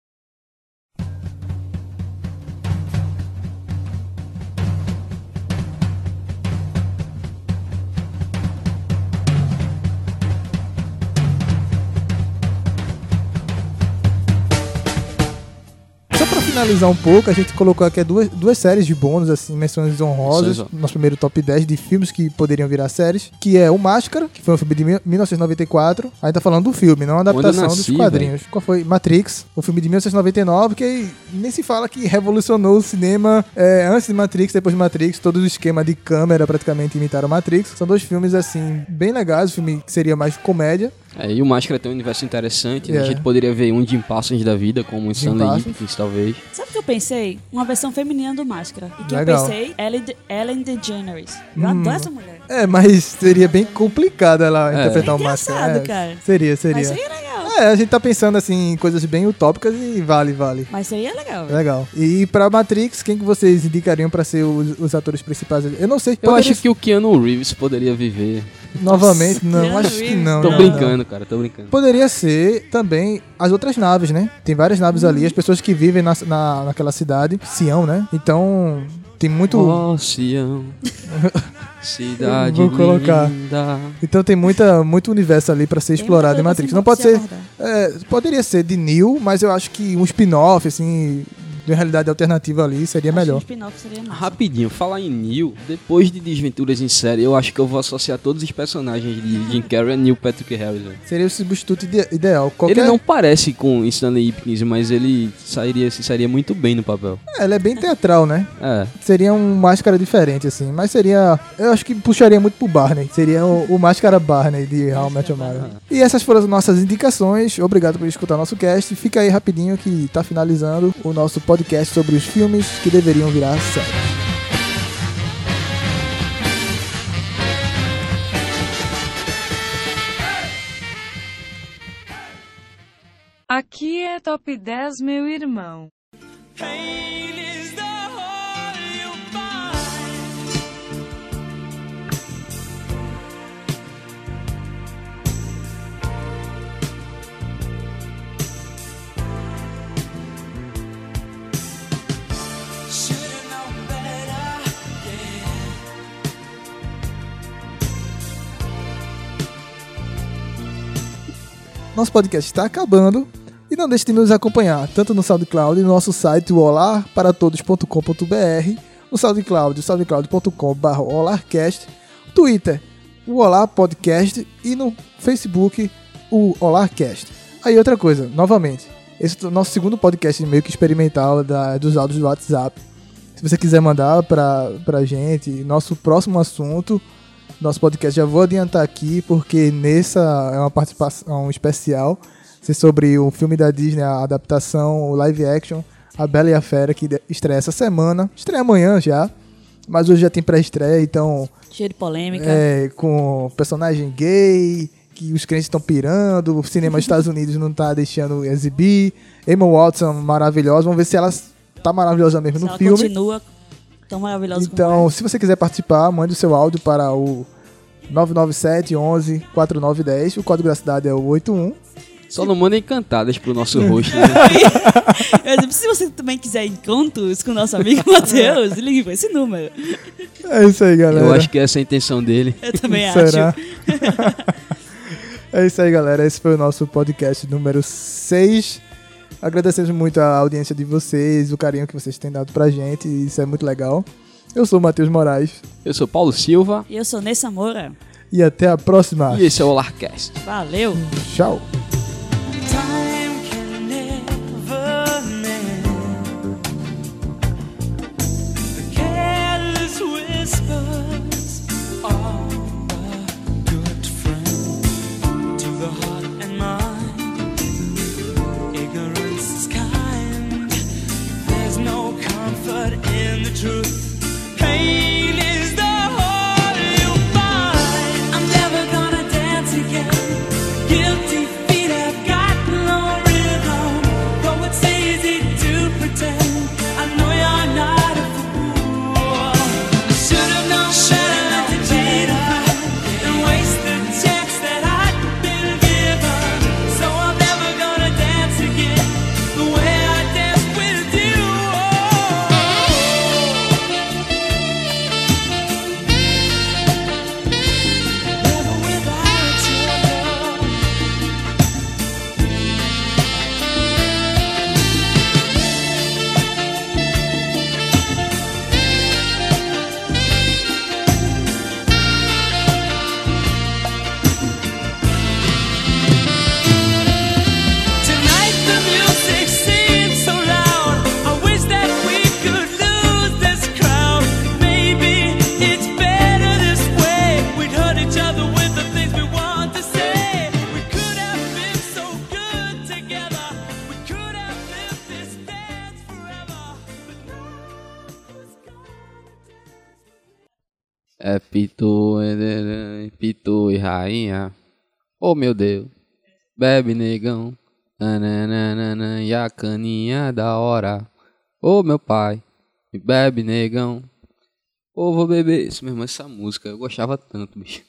Finalizar um pouco, a gente colocou aqui duas, duas séries de bônus, assim, menções honrosas. Menções hon- Nosso primeiro top 10 de filmes que poderiam virar séries. Que é O Máscara, que foi um filme de mil- 1994. A gente tá falando do filme, não a adaptação nasci, dos quadrinhos. Qual foi? Matrix, o filme de 1999, que nem se fala que revolucionou o cinema é, antes de Matrix, depois de Matrix. Todo o esquema de câmera praticamente imitaram Matrix. São dois filmes, assim, bem legais. O filme que seria mais comédia. É, e o Máscara tem um universo interessante. né? É. A gente poderia ver um Jim Parsons da vida, como um Stanley Parsons. Hipkins, talvez. Sabe o que eu pensei? Uma versão feminina do Máscara. E que Legal. eu pensei? Ellen, De- Ellen DeGeneres. Eu Hum. adoro essa mulher. É, mas seria bem complicado ela É. interpretar É o Máscara. engraçado, É, cara. Seria, seria. Mas seria legal. É, a gente tá pensando assim em coisas bem utópicas e vale, vale. Mas seria legal. velho. Legal. E pra Matrix, quem que vocês indicariam pra ser os, os atores principais? Eu não sei. Eu poderia acho que o Keanu Reeves poderia viver. Novamente, não, Keanu acho que não. Tô não, brincando, cara, tô brincando. não. Poderia ser também as outras naves, né? Tem várias naves ali, as pessoas que vivem na, na, naquela cidade, Sião, né? Então, tem muito. Sião, cidade Vou colocar. linda. Então tem muita, muito universo ali pra ser Tem explorado em Matrix. Não pode se ser. é, poderia ser de Neo, mas eu acho que um spin-off, assim, de uma realidade alternativa ali, seria melhor. Seria. Rapidinho, falar em Neil, depois de Desventuras em série, eu acho que eu vou associar todos os personagens de Jim Carrey a Neil Patrick Harris. Seria o substituto ide- ideal. Qualquer... Ele não parece com Stanley Ipkiss, mas ele sairia, se sairia muito bem no papel. É, ele é bem teatral, né? É. Seria um máscara diferente, assim. Mas seria. Eu acho que puxaria muito pro Barney. Seria o, o máscara Barney de How I Met Your Mother. E essas foram as nossas indicações. Obrigado por escutar nosso cast. Fica aí rapidinho que tá finalizando o nosso podcast sobre os filmes que deveriam virar série. Aqui é Top 10, meu irmão. Nosso podcast está acabando. E não deixe de nos acompanhar, tanto no SoundCloud no nosso site, o olarparatodos.com.br, no SoundCloud, soundcloud.com.br olarcast, Twitter, o Olar Podcast e no Facebook, o Olarcast. Aí outra coisa, novamente, esse é o nosso segundo podcast meio que experimental da, dos áudios do WhatsApp. Se você quiser mandar pra, pra gente, nosso próximo assunto, nosso podcast já vou adiantar aqui, porque nessa é uma participação especial ser sobre o filme da Disney, a adaptação, o live action, A Bela e a Fera, que estreia essa semana. Estreia amanhã já, mas hoje já tem pré-estreia, então Cheio de polêmica. é, com personagem gay, que os crentes estão pirando, o cinema dos Estados Unidos não tá deixando exibir. Emma Watson, maravilhosa, vamos ver se ela tá maravilhosa mesmo Se no ela filme. continua tão maravilhosa como Então, se você quiser participar, mande o seu áudio para o 997 11 4910. O código da cidade é o 81. Só não mandem cantadas pro nosso host, né? Se você também quiser encontros com o nosso amigo Matheus, ligue pra esse número. É isso aí, galera. Eu acho que essa é a intenção dele. Eu também Será? acho. É isso aí, galera. Esse foi o nosso podcast número 6. Agradecemos muito a audiência de vocês, o carinho que vocês têm dado pra gente. Isso é muito legal. Eu sou o Matheus Moraes. Eu sou Paulo Silva. E eu sou Nessa Moura. E até a próxima. E esse é o Olarcast. Valeu. Tchau. Bebe negão. Nananana, e a caninha da hora. Ô meu pai. Bebe negão. Ô vou beber. Isso mesmo, essa música. Eu gostava tanto, bicho.